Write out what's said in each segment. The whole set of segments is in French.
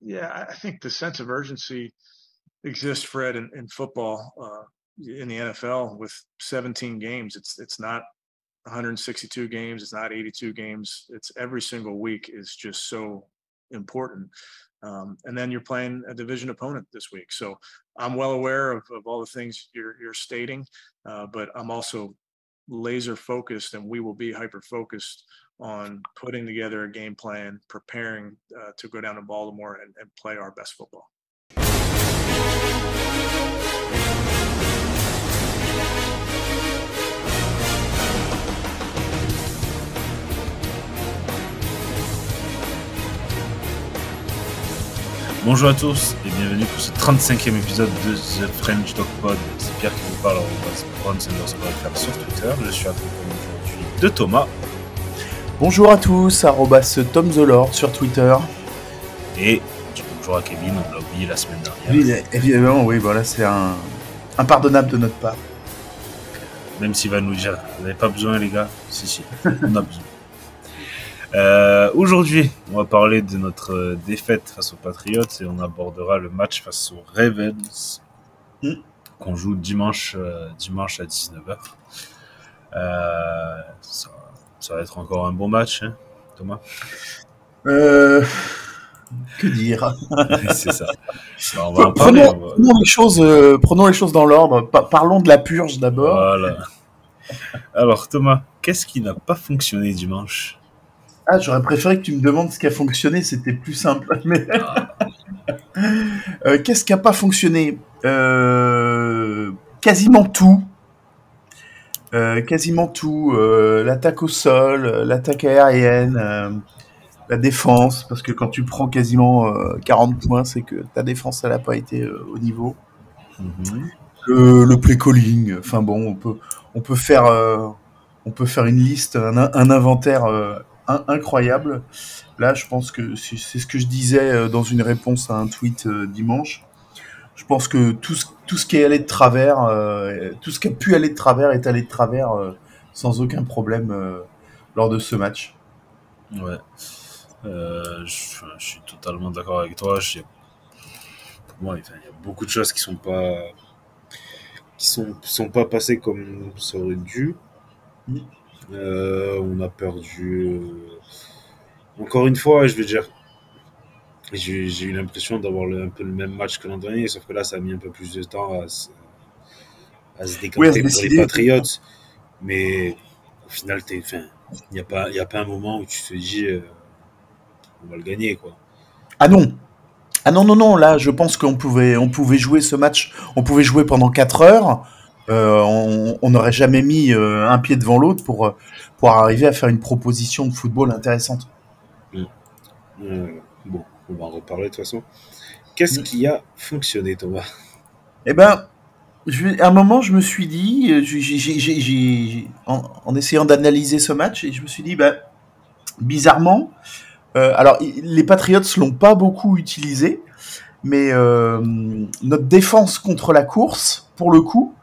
Yeah, I think the sense of urgency exists, Fred, in, in football, uh, in the NFL with 17 games. It's it's not 162 games. It's not 82 games. It's every single week is just so important. Um, and then you're playing a division opponent this week. So I'm well aware of, of all the things you're, you're stating, uh, but I'm also laser focused and we will be hyper focused on putting together a game plan, preparing uh, to go down to Baltimore and, and play our best football. Bonjour à tous et bienvenue pour ce 35e épisode de The French Dog Pod. C'est Pierre qui vous parle base faire sur Twitter. Je suis accompagné aujourd'hui de Thomas. Bonjour à tous, arrobas Tom the Lord sur Twitter. Et bonjour à Kevin, on l'a oublié la semaine dernière. Oui, évidemment, oui, voilà, c'est un impardonnable de notre part. Même s'il va nous dire, vous n'avez pas besoin les gars Si, si, on a besoin. Euh, aujourd'hui, on va parler de notre euh, défaite face aux Patriots et on abordera le match face aux Ravens mm. qu'on joue dimanche, euh, dimanche à 19h. Ça, va être encore un bon match, hein, Thomas Que dire C'est ça. on va prenons, les choses, prenons les choses dans l'ordre. parlons de la purge d'abord. Voilà. Alors Thomas, qu'est-ce qui n'a pas fonctionné dimanche? Ah, j'aurais préféré que tu me demandes ce qui a fonctionné, c'était plus simple. Mais... Euh, qu'est-ce qui n'a pas fonctionné? Euh, Quasiment tout. Euh, quasiment tout. l'attaque au sol, l'attaque aérienne, la défense, parce que quand tu prends quasiment 40 points, c'est que ta défense, elle n'a pas été au niveau. Mhm. Le, play calling, enfin bon, on peut, on peut faire, on peut faire une liste, un, un inventaire incroyable. Là, je pense que c'est ce que je disais euh, dans une réponse à un tweet euh, dimanche. Je pense que tout ce, tout ce qui est allé de travers, euh, tout ce qui a pu aller de travers est allé de travers sans aucun problème lors de ce match. Ouais. Je, suis totalement d'accord avec toi. Pour moi, il y a beaucoup de choses qui sont pas qui sont, sont pas passées comme ça aurait dû. Mm. Euh, on a perdu. Euh, encore une fois, je veux dire, j'ai eu l'impression d'avoir un peu le même match que l'an dernier, sauf que là, ça a mis un peu plus de temps à, se, décanter pour les Patriots. Mais au final, il n'y a, pas, a pas un moment où tu te dis euh, on va le gagner. quoi. Ah non ah non, non, non, là, je pense qu'on pouvait, on pouvait jouer ce match, on pouvait jouer pendant 4 heures. Euh, on n'aurait jamais mis euh, un pied devant l'autre pour, pour arriver à faire une proposition de football intéressante. Mm. bon, on va en reparler de toute façon. Qu'est-ce qui a fonctionné, Thomas? Eh ben, à un moment, je me suis dit, en, essayant d'analyser ce match, et je me suis dit, ben, bizarrement, alors les Patriots l'ont pas beaucoup utilisé, mais notre défense contre la course, pour le coup,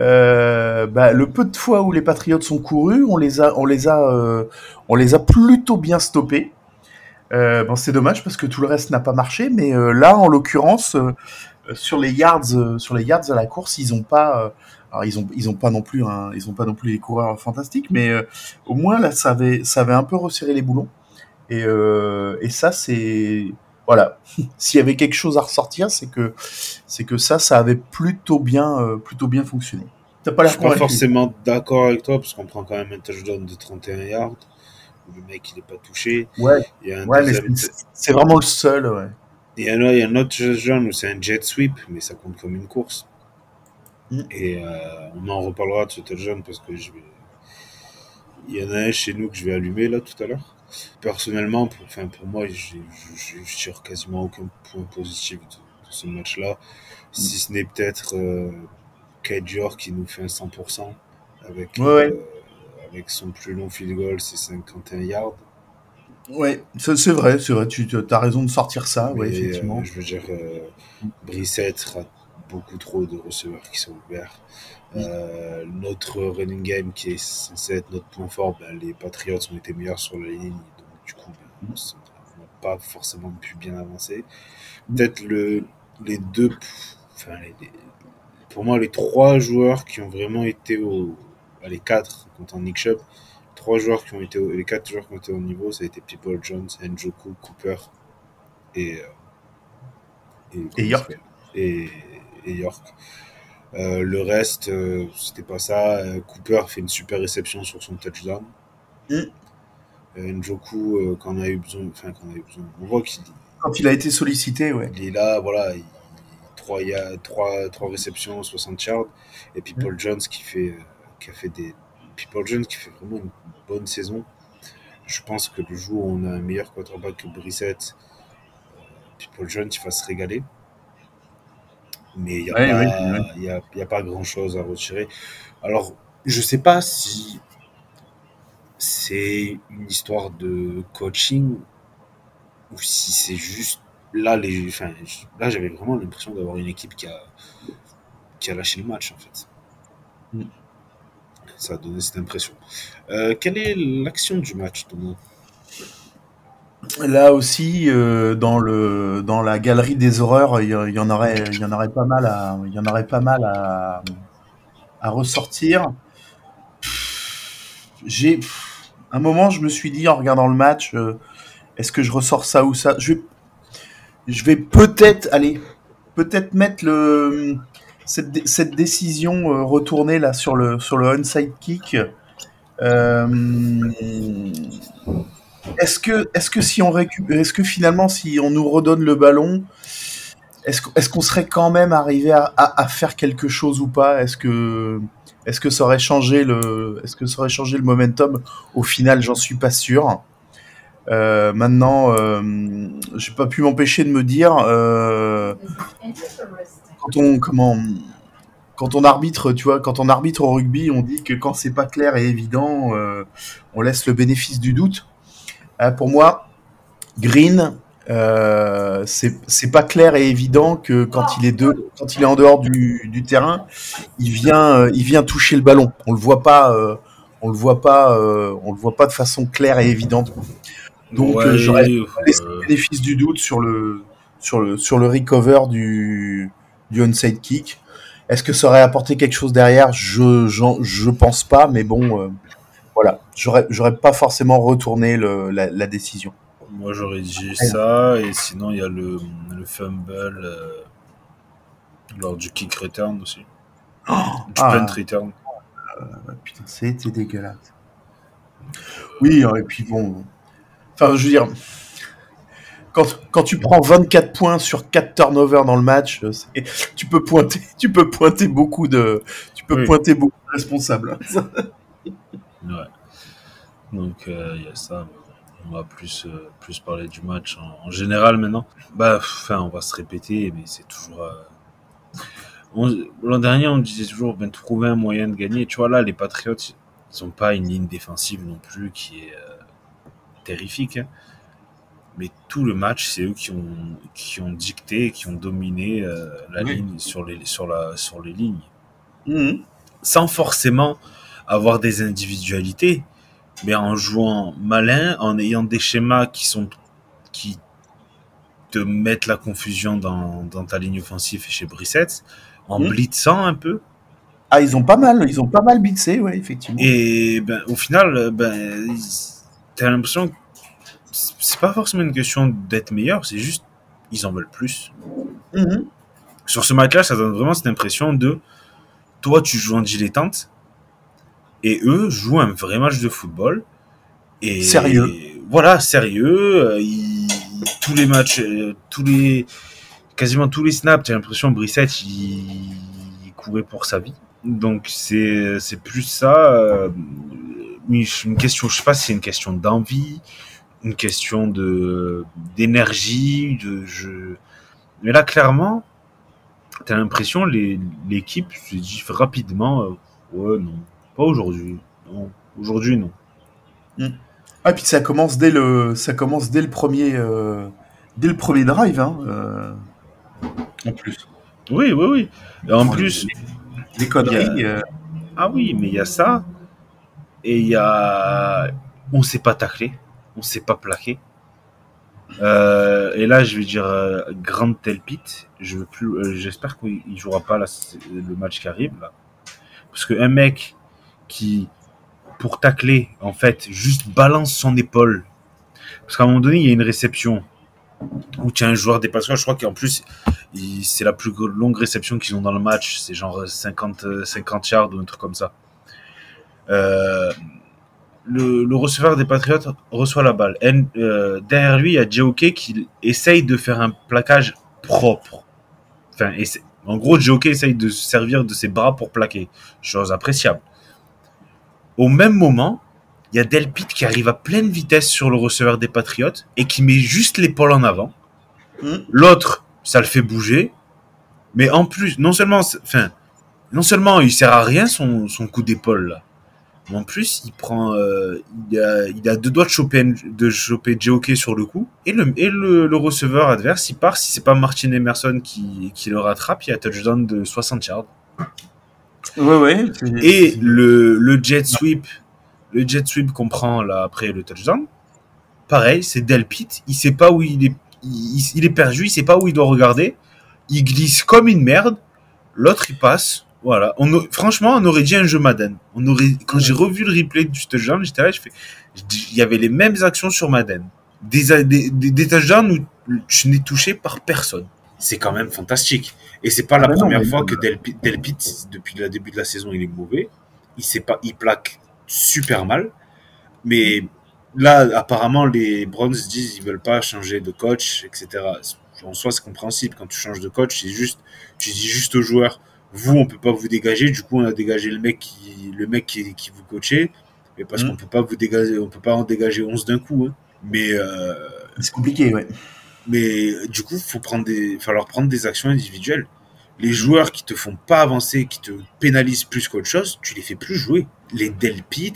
euh, bah, le peu de fois où les Patriotes sont courus, on les a, on les a, euh, on les a plutôt bien stoppés. Euh, bon, c'est dommage parce que tout le reste n'a pas marché, mais euh, là, en l'occurrence, euh, sur les yards, sur les yards à la course, ils ont pas, alors ils ont, ils ont pas non plus, un, ils ont pas non plus les coureurs fantastiques, mais au moins là, ça avait, ça avait un peu resserré les boulons. Et, et ça, c'est, voilà. S'il y avait quelque chose à ressortir, c'est que c'est que ça, ça avait plutôt bien, plutôt bien fonctionné. T'as pas l'air Je suis pas forcément d'accord avec toi parce qu'on prend quand même un touchdown de 31 yards où le mec il est pas touché. Ouais. c'est vraiment le seul. Ouais. Il y, a, il y a un autre touchdown où c'est un jet sweep, mais ça compte comme une course. Mm. Et euh, on en reparlera de ce touchdown parce que je vais... il y en a un chez nous que je vais allumer là tout à l'heure. Personnellement, pour, enfin, pour moi, je tire quasiment aucun point positif de, ce match-là, si ce n'est peut-être euh, qui nous fait un 100% avec, euh, avec son plus long field goal, c'est 51 yards. Ouais, c'est vrai, c'est vrai, tu as raison de sortir ça, ouais, effectivement. Euh, je veux dire, euh, Brissette a beaucoup trop de receveurs qui sont ouverts. Euh, notre running game qui est censé être notre point fort, ben, les Patriots ont été meilleurs sur la ligne, donc du coup, ben, on n'a pas forcément pu bien avancer. Peut-être le, les deux, enfin, pour moi, les trois joueurs qui ont vraiment été au, les quatre contre Nick Chubb, trois joueurs qui ont été, les quatre joueurs qui ont été au niveau, ça a été People Jones, Njoku, Cooper et, euh, et, York. Et, York. Euh, le reste, euh, c'était pas ça. Cooper fait une super réception sur son touchdown. Mm. Njoku, quand on a eu besoin, enfin, quand on a eu besoin, on voit qu'il. Quand il a été sollicité, ouais. Il est là, voilà. Il, trois, il y a trois, trois réceptions, 60 yards. Et puis Paul mm. Jones qui fait, qui a fait des. People Jones qui fait vraiment une bonne saison. Je pense que le jour où on a un meilleur quarterback que Brissett, People Jones, va se régaler. Mais il n'y a, a, pas grand chose à retirer. Alors, je ne sais pas si c'est une histoire de coaching ou si c'est juste là les enfin, là j'avais vraiment l'impression d'avoir une équipe qui a qui a lâché le match en fait mm. Ça a donné cette impression. Euh, quelle est l'action du match Thomas? Là aussi, euh, dans le dans la galerie des horreurs, il y, en aurait y en aurait pas mal à il y en aurait pas mal à, à ressortir. J'ai un moment, je me suis dit en regardant le match, euh, est-ce que je ressors ça ou ça? Je vais je vais peut-être aller peut-être mettre le cette, décision euh, retournée là sur le sur le onside kick. Est-ce que, est-ce que si on récupère, est-ce que finalement si on nous redonne le ballon, est-ce, est-ce qu'on serait quand même arrivé à, à, faire quelque chose ou pas? Est-ce que, est-ce que ça aurait changé le, est-ce que ça aurait changé le momentum? Au final, j'en suis pas sûr. Euh, maintenant, euh, j'ai pas pu m'empêcher de me dire euh, quand on comment quand on arbitre, tu vois, quand on arbitre au rugby, on dit que quand c'est pas clair et évident, euh, on laisse le bénéfice du doute. Euh, pour moi, Green, euh, c'est pas clair et évident que quand il est de, quand il est en dehors du, du terrain, il vient, il vient toucher le ballon. On le voit pas, on le voit pas, on le voit pas de façon claire et évidente. Donc ouais, j'aurais laissé le bénéfice du doute sur le, sur le, sur le recover du, du onside kick. Est-ce que ça aurait apporté quelque chose derrière? Je, je pense pas, mais bon voilà, j'aurais, j'aurais pas forcément retourné le, la, la, décision. Moi, j'aurais dit ça, et sinon, il y a le, le fumble euh, lors du kick return aussi. Oh, du ah, punt return. Euh, putain, c'était dégueulasse. Oui, et puis bon. Enfin, je veux dire. Quand, quand, tu prends 24 points sur 4 turnovers dans le match, tu peux pointer, tu peux pointer beaucoup de, tu peux oui. pointer beaucoup de responsables. Ouais. Donc euh, il y a ça. On va plus, euh, plus parler du match en, en, général maintenant. Bah, enfin, on va se répéter, mais c'est toujours. Euh... L'an dernier, on disait toujours ben, trouver un moyen de gagner. Tu vois, là, les Patriots, ils n'ont pas une ligne défensive non plus qui est euh, terrifique. Hein. Mais tout le match, c'est eux qui ont, qui ont dicté, qui ont dominé euh, la oui. ligne sur les, sur, la, sur les lignes. Mmh. Sans forcément avoir des individualités, mais en jouant malin, en ayant des schémas qui sont qui te mettent la confusion dans, dans ta ligne offensive et chez Brissette, en mmh. blitzant un peu. Ah, ils ont pas mal, ils ont pas mal blitzé, ouais, effectivement. Et ben, au final, ben, t'as l'impression que c'est pas forcément une question d'être meilleur, c'est juste ils en veulent plus. Mmh. Sur ce match-là, ça donne vraiment cette impression de toi, tu joues en dilettante, et eux jouent un vrai match de football. Et sérieux. Voilà, sérieux. Euh, ils, tous les matchs, euh, tous les, quasiment tous les snaps, j'ai l'impression Brissette, il, il, courait pour sa vie. Donc c'est c'est plus ça. Euh, une question, je sais pas si c'est une question d'envie, une question de d'énergie, de je. Mais là, clairement, t'as l'impression l'équipe se dit rapidement, euh, ouais non, pas aujourd'hui. Non. Aujourd'hui, non. Mm. Ah, puis ça commence dès le, ça commence dès le premier, euh, dès le premier drive, hein, euh, en plus. Oui, oui, oui. Et en plus, les, les conneries. A... Ah oui, mais il y a ça. Et il y a, on sait pas tacler, on sait pas plaquer. Euh, et là, je vais dire euh, Grand Telpit. Je veux plus. euh, J'espère qu'il jouera pas c'est le match qui arrive là, parce que un mec qui, pour tacler, en fait, juste balance son épaule. Parce qu'à un moment donné, il y a une réception où as un joueur dépasseur. Je crois qu'en plus, c'est la plus longue réception qu'ils ont dans le match. C'est genre 50, euh, 50 yards ou un truc comme ça. Euh, le, le receveur des Patriots reçoit la balle. En- euh, derrière lui, il y a Joke qui essaye de faire un plaquage propre. Enfin, essa- en gros, Joke essaye de se servir de ses bras pour plaquer. Chose appréciable. Au même moment, il y a Delpit qui arrive à pleine vitesse sur le receveur des Patriots et qui met juste l'épaule en avant. Hmm. L'autre, ça le fait bouger. Mais en plus, non seulement, enfin, non seulement il sert à rien son, son coup d'épaule là, en plus il prend, euh, il, a, il a deux doigts de choper, de choper sur le coup et le, et le, le receveur adverse il part. Si c'est pas Martin Emerson qui, qui le rattrape, il y a touchdown de 60 yards. Ouais, ouais. Et le jet sweep, le jet sweep qu'on prend là après le touchdown, pareil, c'est Delpit. Il sait pas où il est, il, il est perdu, il sait pas où il doit regarder. Il glisse comme une merde. L'autre il passe. Voilà. On, a- franchement, on aurait dit un jeu Madden. On aurait, quand j'ai revu le replay du touchdown, j'étais là, je fais, il y avait les mêmes actions sur Madden. Des, des, des, touchdowns où je n'ai touché par personne. C'est quand même fantastique. Et c'est pas la Ah ben non, première fois que Delpit, Delpit, depuis le début de la saison, il est mauvais. Il sait pas, il plaque super mal. Mais là, apparemment, les Browns disent ils veulent pas changer de coach, etc. En soi, c'est compréhensible. Quand tu changes de coach, c'est juste, tu dis juste aux joueurs, vous, on peut pas vous dégager. Du coup, on a dégagé le mec qui, le mec qui, qui vous coachait. Mais parce Mhm. qu'on peut pas vous dégager, on peut pas en dégager 11 d'un coup. hein. Mais, euh, C'est compliqué, ouais. mais euh, du coup, faut prendre des, falloir prendre des actions individuelles. Les joueurs qui te font pas avancer, qui te pénalisent plus qu'autre chose, tu les fais plus jouer. Les Delpit,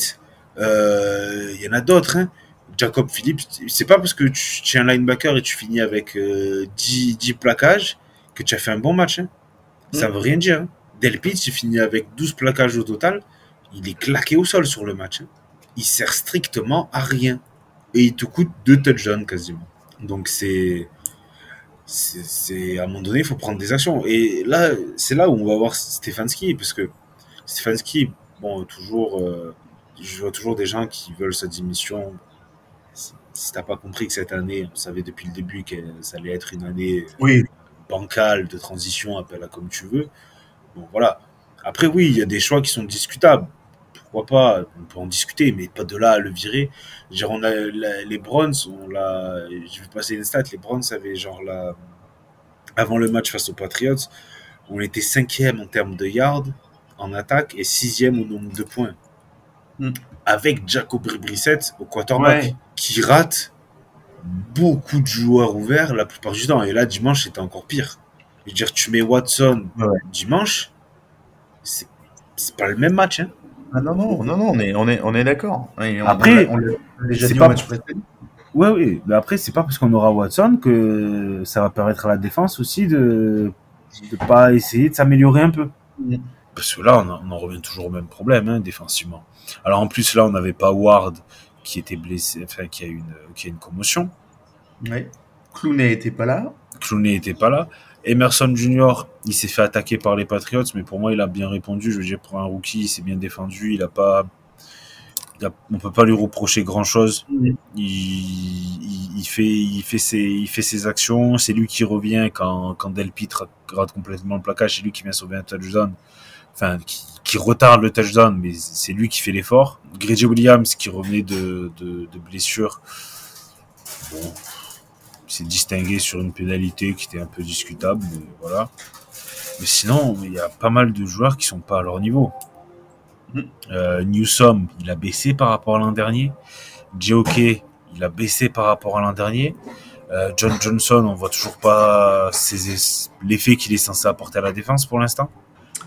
euh, il y en a d'autres. Hein. Jacob Phillips, c'est pas parce que tu, tu es un linebacker et tu finis avec euh, 10, 10 plaquages que tu as fait un bon match. Hein. Ça Mm. veut rien dire. Hein. Delpit, il finit avec 12 plaquages au total. Il est claqué au sol sur le match. hein. Il sert strictement à rien. Et il te coûte deux touchdowns quasiment. Donc c'est c'est à un moment donné, il faut prendre des actions. Et là, c'est là où on va voir Stefanski, parce que Stefanski, bon, toujours, euh, je vois toujours des gens qui veulent sa démission. Si, si t'as pas compris que cette année, on savait depuis le début que ça allait être une année Oui. Bancale, de transition, appelle-la comme tu veux. Bon, voilà. Après, oui, il y a des choix qui sont discutables. Pourquoi pas? On peut en discuter, mais pas de là à le virer. Dire, on a la- les Browns, on l'a. Je vais passer une stat. Les Browns avaient genre la. Avant le match face aux Patriots, on était cinquième en termes de yards en attaque et sixième au nombre de points. Hmm. Avec Jacob Brissett au quarterback, Ouais. qui rate beaucoup de joueurs ouverts la plupart du temps. Et là, dimanche, c'était encore pire. Je veux dire, tu mets Watson Ouais. dimanche, c'est c'est pas le même match. Hein. Ah non, non, non, non, on est, on est, on est d'accord. Après, on on déjà c'est dit pas- au match précédent. Ouais, oui. Mais après, c'est pas parce qu'on aura Watson que ça va permettre à la défense aussi de de pas essayer de s'améliorer un peu. Mm. Parce que là, on, en- on en revient toujours au même problème, hein, défensivement. Alors en plus, là, on n'avait pas Ward qui était blessé, enfin, qui a une, qui a une commotion. Ouais. Clooney était pas là. Clooney était pas là. Emerson Junior, il s'est fait attaquer par les Patriots, mais pour moi, il a bien répondu. Je veux dire, pour un rookie, il s'est bien défendu. Il a pas, il a- on peut pas lui reprocher grand chose. Il, il, il fait, il fait ses, il fait ses actions. C'est lui qui revient quand, quand Delpit rate, rate complètement le placage. C'est lui qui vient sauver un touchdown. Enfin, qui, qui retarde le touchdown, mais c'est lui qui fait l'effort. Grady Williams, qui revenait de, de, de blessure. Bon, s'est distingué sur une pénalité qui était un peu discutable, mais voilà. Mais sinon, il y a pas mal de joueurs qui sont pas à leur niveau. Mm. Euh, Newsom, il a baissé par rapport à l'an dernier. JOK, il a baissé par rapport à l'an dernier. Euh, John Johnson, on voit toujours pas l'effet qu'il est censé apporter à la défense pour l'instant.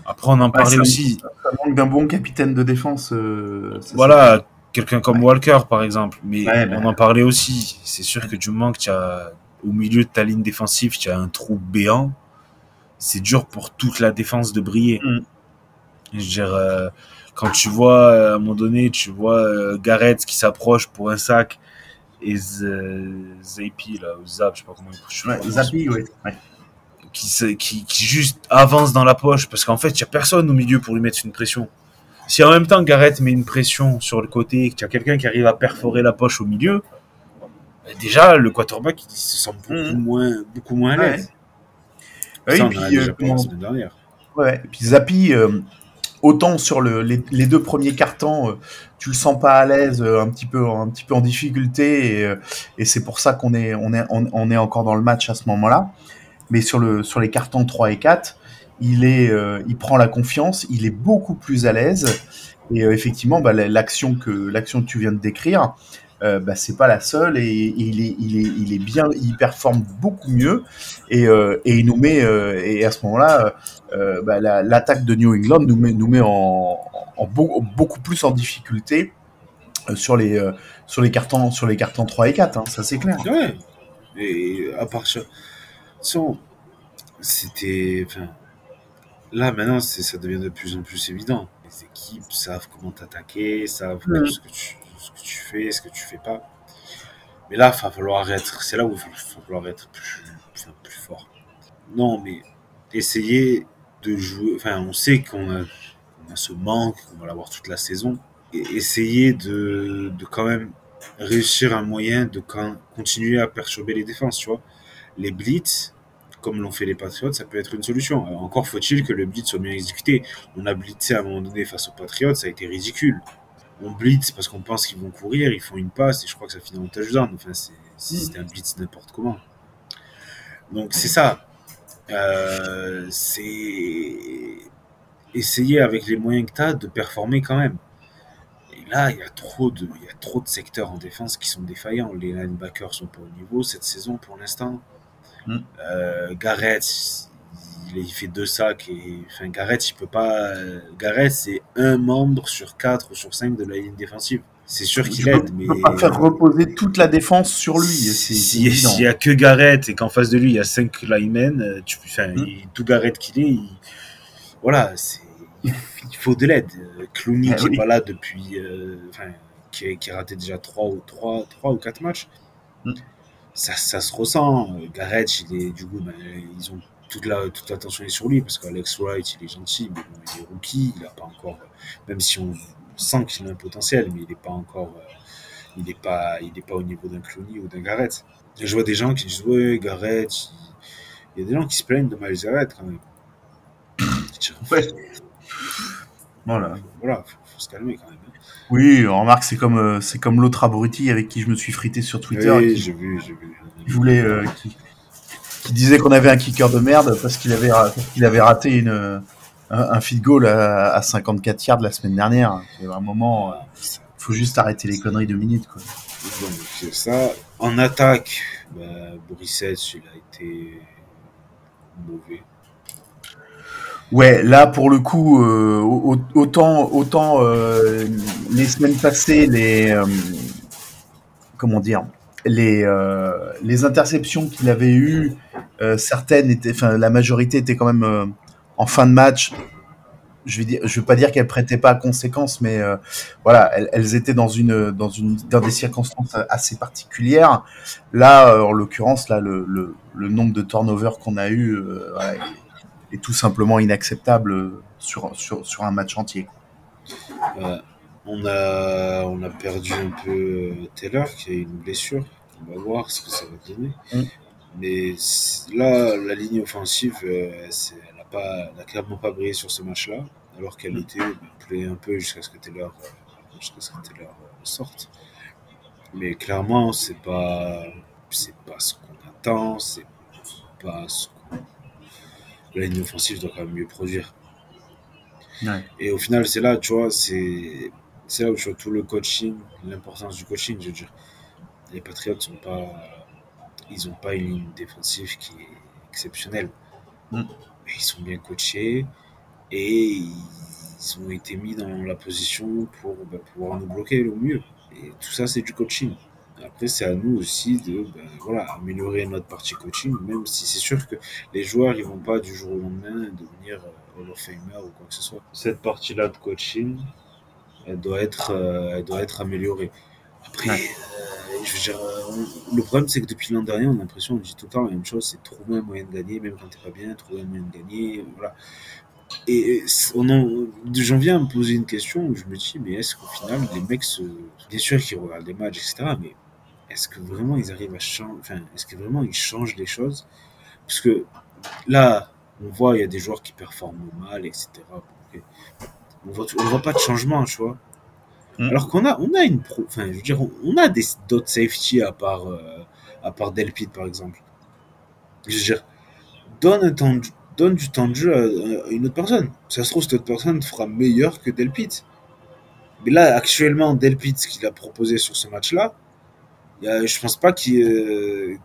Après, on en Ouais, parlait ça- aussi. Ça manque d'un bon capitaine de défense. euh, Voilà, quelqu'un comme Walker, par exemple. Mais Ouais, ben- on en parlait aussi. C'est sûr que du moment que tu as, au milieu de ta ligne défensive, tu as un trou béant, c'est dur pour toute la défense de briller. Mm. Je veux dire, euh, quand tu vois, euh, à un moment donné, tu vois euh, Garrett qui s'approche pour un sac, et Zapi, là, ou Zap, je sais pas comment il ouais, Zapi, ouais. Qui, qui, qui, juste avance dans la poche parce qu'en fait, il n'y a personne au milieu pour lui mettre une pression. Si en même temps Garrett met une pression sur le côté, qu'il y a quelqu'un qui arrive à perforer la poche au milieu, ben déjà le quarterback il se sent beaucoup mmh. moins, beaucoup moins à l'aise. Ouais. Ça, oui, on a puis, déjà euh, parlé la semaine dernière. Ouais, et puis Zapi, euh, autant sur le, les, les, deux premiers cartons, euh, tu le sens pas à l'aise, euh, un petit peu, un petit peu en difficulté, et, et c'est pour ça qu'on est, on est, on, on, est encore dans le match à ce moment-là. Mais sur le, sur les cartons 3 et 4, il est, euh, il prend la confiance, il est beaucoup plus à l'aise, et effectivement, bah, l'action que, que tu viens de décrire, euh, bah, c'est pas la seule et, il, est, il, est, il est bien, il performe beaucoup mieux et, euh, et il nous met euh, et à ce moment-là, bah, l'attaque la, de New England nous met, nous met en, en beau, beaucoup plus en difficulté sur les sur les cartons sur les cartons 3 et 4 hein, ça c'est clair. Ouais. Et à part ça, c'était enfin là maintenant ça devient de plus en plus évident. Les équipes savent comment t'attaquer, savent mmh. ce que tu ce que tu fais, ce que tu fais pas. Mais là, il va falloir être, c'est là où il va falloir être plus, enfin, plus fort. Non, mais essayer de jouer, enfin, on sait qu'on a, on a ce manque, qu'on va l'avoir toute la saison, et essayer de, de quand même réussir un moyen de quand, continuer à perturber les défenses, tu vois. Les blitz, comme l'ont fait les Patriots, ça peut être une solution. Alors, encore faut-il que le blitz soit bien exécuté. On a blitzé à un moment donné face aux Patriots, ça a été ridicule on blitz parce qu'on pense qu'ils vont courir, ils font une passe et je crois que ça finit en touchdown. Enfin, c'était un blitz n'importe comment. Donc c'est ça. Euh, c'est essayer avec les moyens que tu as de performer quand même. Et là, il y a trop de, y a trop de secteurs en défense qui sont défaillants. Les linebackers sont pas au niveau cette saison pour l'instant. Mm. Euh, Garrett, il, fait deux sacs et enfin Garrett il peut pas Garrett c'est un membre sur quatre ou sur cinq de la ligne défensive c'est sûr qu'il aide mais peut pas faire reposer toute la défense sur lui s'il si, y a que Garrett et qu'en face de lui il y a cinq linemen tu enfin, il, tout Garrett qu'il est il, voilà c'est il faut de l'aide Clooney ah, qui oui. est pas là depuis euh, enfin qui, qui, a raté déjà trois ou trois trois ou quatre matchs hmm. Ça, ça se ressent il est du coup ben, ils ont toute la toute l'attention est sur lui parce qu'Alex Wright il est gentil mais bon, il est rookie il a pas encore même si on sent qu'il a un potentiel mais il n'est pas encore il n'est pas il est pas au niveau d'un Clooney ou d'un Garrett et je vois des gens qui disent ouais Garrett il... il y a des gens qui se plaignent de Miles Garrett quand même ouais. voilà voilà faut, faut, se calmer quand même. Oui remarque c'est comme c'est comme l'autre abruti avec qui je me suis frité sur Twitter oui, j'ai vu j'ai vu je voulais euh, qui, qui disait qu'on avait un kicker de merde parce qu'il avait, qu'il avait raté une, un, un feed goal à, à, 54 yards la semaine dernière. C'est un moment, il faut juste arrêter les conneries de minutes. Quoi. Donc, c'est ça. En attaque, bah, Brissette, il a été mauvais. Ouais, là pour le coup, euh, autant autant euh, les semaines passées, les euh, comment dire, les, les interceptions qu'il avait eues, certaines étaient, enfin la majorité était quand même en fin de match. Je vais dire, je veux pas dire qu'elles prêtaient pas à conséquence, mais voilà, elles, étaient dans une dans une dans des circonstances assez particulières. Là, en l'occurrence, là, le, le, nombre de turnovers qu'on a eu est, tout simplement inacceptable sur sur sur un match entier. Ouais. On a, on a perdu un peu Taylor qui a une blessure. On va voir ce que ça va donner. Mm. Mais là, la ligne offensive, euh, elle n'a clairement pas brillé sur ce match-là, alors qu'elle était play un peu jusqu'à ce que Taylor, jusqu'à ce que Taylor sorte. Mais clairement, c'est pas, c'est pas ce qu'on attend, c'est pas ce La ligne offensive doit quand même mieux produire. Ouais. Et au final, c'est là, tu vois, c'est c'est là où je vois tout le coaching, l'importance du coaching, je veux dire. Les Patriots sont pas, ils n'ont pas une ligne défensive qui est exceptionnelle. Mm. Mais ils sont bien coachés et ils ont été mis dans la position pour bah, pouvoir nous bloquer au mieux. Et tout ça, c'est du coaching. Après, c'est à nous aussi de ben, voilà, améliorer notre partie coaching, même si c'est sûr que les joueurs ils vont pas du jour au lendemain devenir Hall of Famer ou quoi que ce soit. Cette partie-là de coaching, elle doit être, euh, elle doit être améliorée. Après, euh, je veux dire, euh, le problème, c'est que depuis l'an dernier, on a l'impression, on dit tout le temps la même chose, c'est trouver un moyen de gagner, même quand t'es pas bien, trouver un moyen de gagner, voilà. Et j'en viens à me poser une question où je me dis, mais est-ce qu'au final, les mecs, se, bien sûr qu'ils regardent les matchs, etc., mais est-ce que vraiment ils arrivent à changer, enfin, est-ce que vraiment ils changent les choses? Parce que là, on voit, il y a des joueurs qui performent mal, etc. On voit, on voit pas de changement, tu vois. Mm. Alors qu'on a, on a une pro, enfin, je veux dire, on a des d'autres safety à part, euh, à part Delpit, par exemple. Je veux dire, donne un temps, donne du temps de jeu à, une autre personne. Ça se trouve, cette autre personne fera meilleur que Delpit. Mais là, actuellement, Delpit, ce qu'il a proposé sur ce match-là, je pense pas qu'il, euh,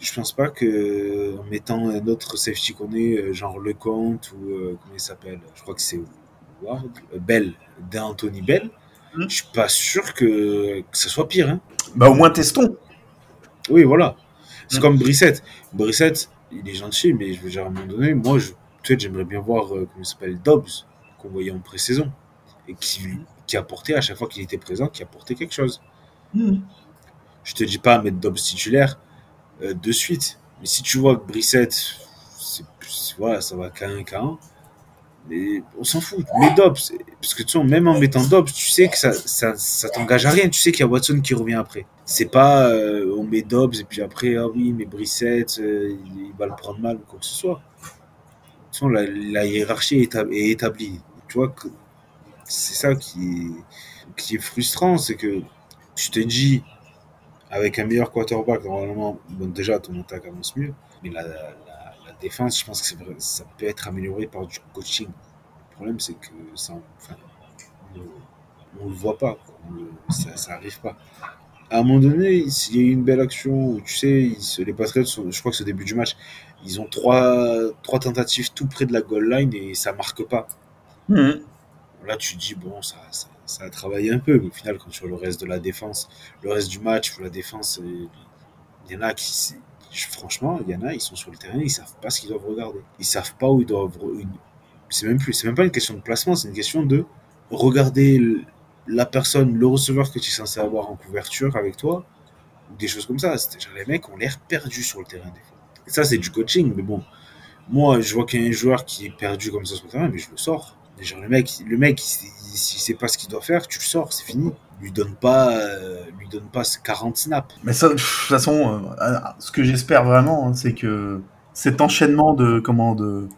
je pense pas que en mettant un autre safety qu'on est, euh, genre Lecomte ou euh, comment il s'appelle, je crois que c'est Ward, Bell, d'Anthony Bell, hmm. je suis pas sûr que, que ça soit pire. Hein. Bah au moins testons. Oui, voilà. C'est hmm. comme Brissette. Brissette, il est gentil, mais je veux dire à un moment donné, moi, je, peut-être j'aimerais bien voir comment il s'appelle Dobbs qu'on voyait en pré-saison et qui, qui apportait à chaque fois qu'il était présent, qui apportait quelque chose. Hmm. Je te dis pas mettre Dobbs titulaire euh, de suite. Mais si tu vois que Brissette, voilà, ça va qu'à un qu'à un, mais on s'en fout. Mais Dobbs, parce que tu sais, même en mettant Dobbs, tu sais que ça, ça, ça t'engage à rien. Tu sais qu'il y a Watson qui revient après. C'est pas euh, on met Dobbs et puis après, ah oui, mais Brissette, euh, il, va le prendre mal ou quoi que ce soit. Tu sais, la, la hiérarchie est, établie. Tu vois c'est ça qui qui est frustrant, c'est que tu te dis, avec un meilleur quarterback, normalement, bon, déjà, ton attaque avance mieux. Mais la, défense, je pense que vrai, ça peut être amélioré par du coaching. Le problème, c'est que ça, enfin, on ne le voit pas. ça n'arrive pas. À un moment donné, s'il y a eu une belle action où, tu sais, les Patriots, je crois que c'est au début du match, ils ont trois, trois tentatives tout près de la goal line et ça marque pas. Mmh. Là, tu dis, bon, ça, ça ça a travaillé un peu, mais au final, quand tu vois le reste de la défense, le reste du match, pour la défense, il y en a qui, franchement, il y en a, ils sont sur le terrain, ils savent pas ce qu'ils doivent regarder. Ils savent pas où ils doivent. C'est même plus, c'est même pas une question de placement, c'est une question de regarder la personne, le receveur que tu es censé avoir en couverture avec toi, ou des choses comme ça. Les mecs ont l'air perdus sur le terrain ça, c'est du coaching, mais bon. Moi, je vois qu'il y a un joueur qui est perdu comme ça sur le terrain, mais je le sors. Genre, le mec, le mec, s'il sait pas ce qu'il doit faire, tu le sors, c'est fini. Lui donne pas, euh, lui donne pas 40 snaps. Mais ça, de toute façon, euh, ce que j'espère vraiment, hein, c'est que cet enchaînement de comment de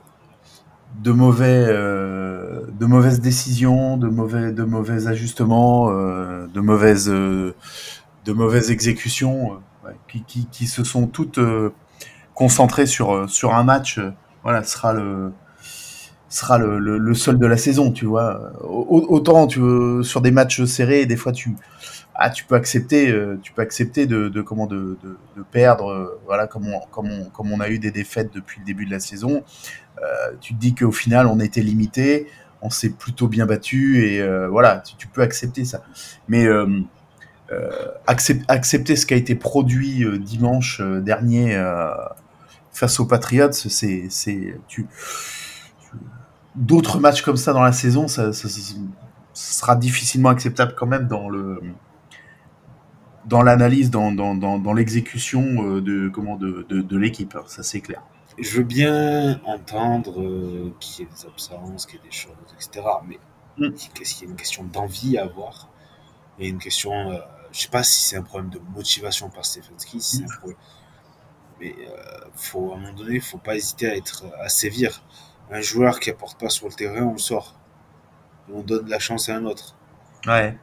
de mauvais, euh, de mauvaises décisions, de mauvais, de mauvais ajustements, de mauvaises, de mauvaises exécutions, qui, qui, qui, se sont toutes concentrées sur sur un match. voilà, sera le sera le, le, seul de la saison, tu vois. Autant tu sur des matchs serrés, des fois tu ah tu peux accepter, euh, tu peux accepter de, de comment de, de, perdre, euh, voilà comme on, comme on a eu des défaites depuis le début de la saison. Euh, tu te dis qu'au final on était limité, on s'est plutôt bien battu et euh, voilà tu, peux accepter ça. Mais accept, accepter ce qui a été produit dimanche dernier face aux Patriots, c'est c'est tu d'autres matchs comme ça dans la saison, ça, sera difficilement acceptable quand même dans le dans l'analyse, dans, dans, dans, l'exécution euh, de comment de, de, l'équipe. Hein, ça c'est clair. Je veux bien entendre euh, qu'il y ait des absences, qu'il y ait des choses, etc. Mais mm. qu'est-ce qu'il y a une question d'envie à avoir et une question, euh, je sais pas si c'est un problème de motivation par Stefanski, si mm. mais faut à un moment donné, il faut pas hésiter à être à sévir un joueur qui apporte pas sur le terrain, on le sort. On donne la chance à un autre. Ouais.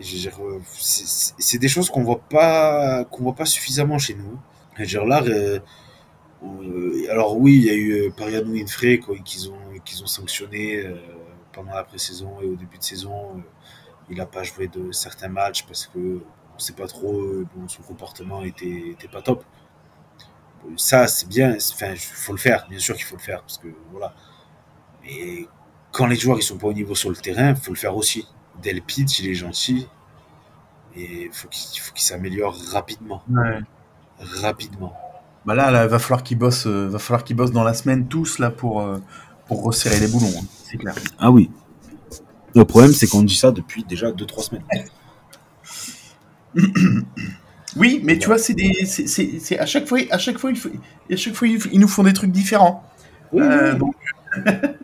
Euh, c'est des choses qu'on voit pas qu'on voit pas suffisamment chez nous. Dire là, euh, euh, alors oui, il y a eu Pariano Winfrey qu'ils ont qu'ils ont sanctionné pendant la pré-saison et au début de saison. il n'a pas joué de certains matchs parce que on sait pas trop. Bon, son comportement était était pas top. Ça, c'est bien. Enfin, il faut le faire. Bien sûr qu'il faut le faire parce que voilà et quand les joueurs ils sont pas au niveau sur le terrain, il faut le faire aussi. Del Pitch, il est gentil. Et il faut qu'il s'améliore rapidement. Rapidement. Bah là, là, va falloir qu'il bosse, euh, va falloir qu'il bosse dans la semaine tous là pour euh, pour resserrer les boulons. Hein. c'est clair. Ah oui. Le problème, c'est qu'on dit ça depuis déjà 2-3 semaines. Oui, mais tu vois, c'est des, c'est, à chaque fois, à chaque fois, il faut- à chaque fois, ils ils nous font des trucs différents. Oui, Euh, oui. donc,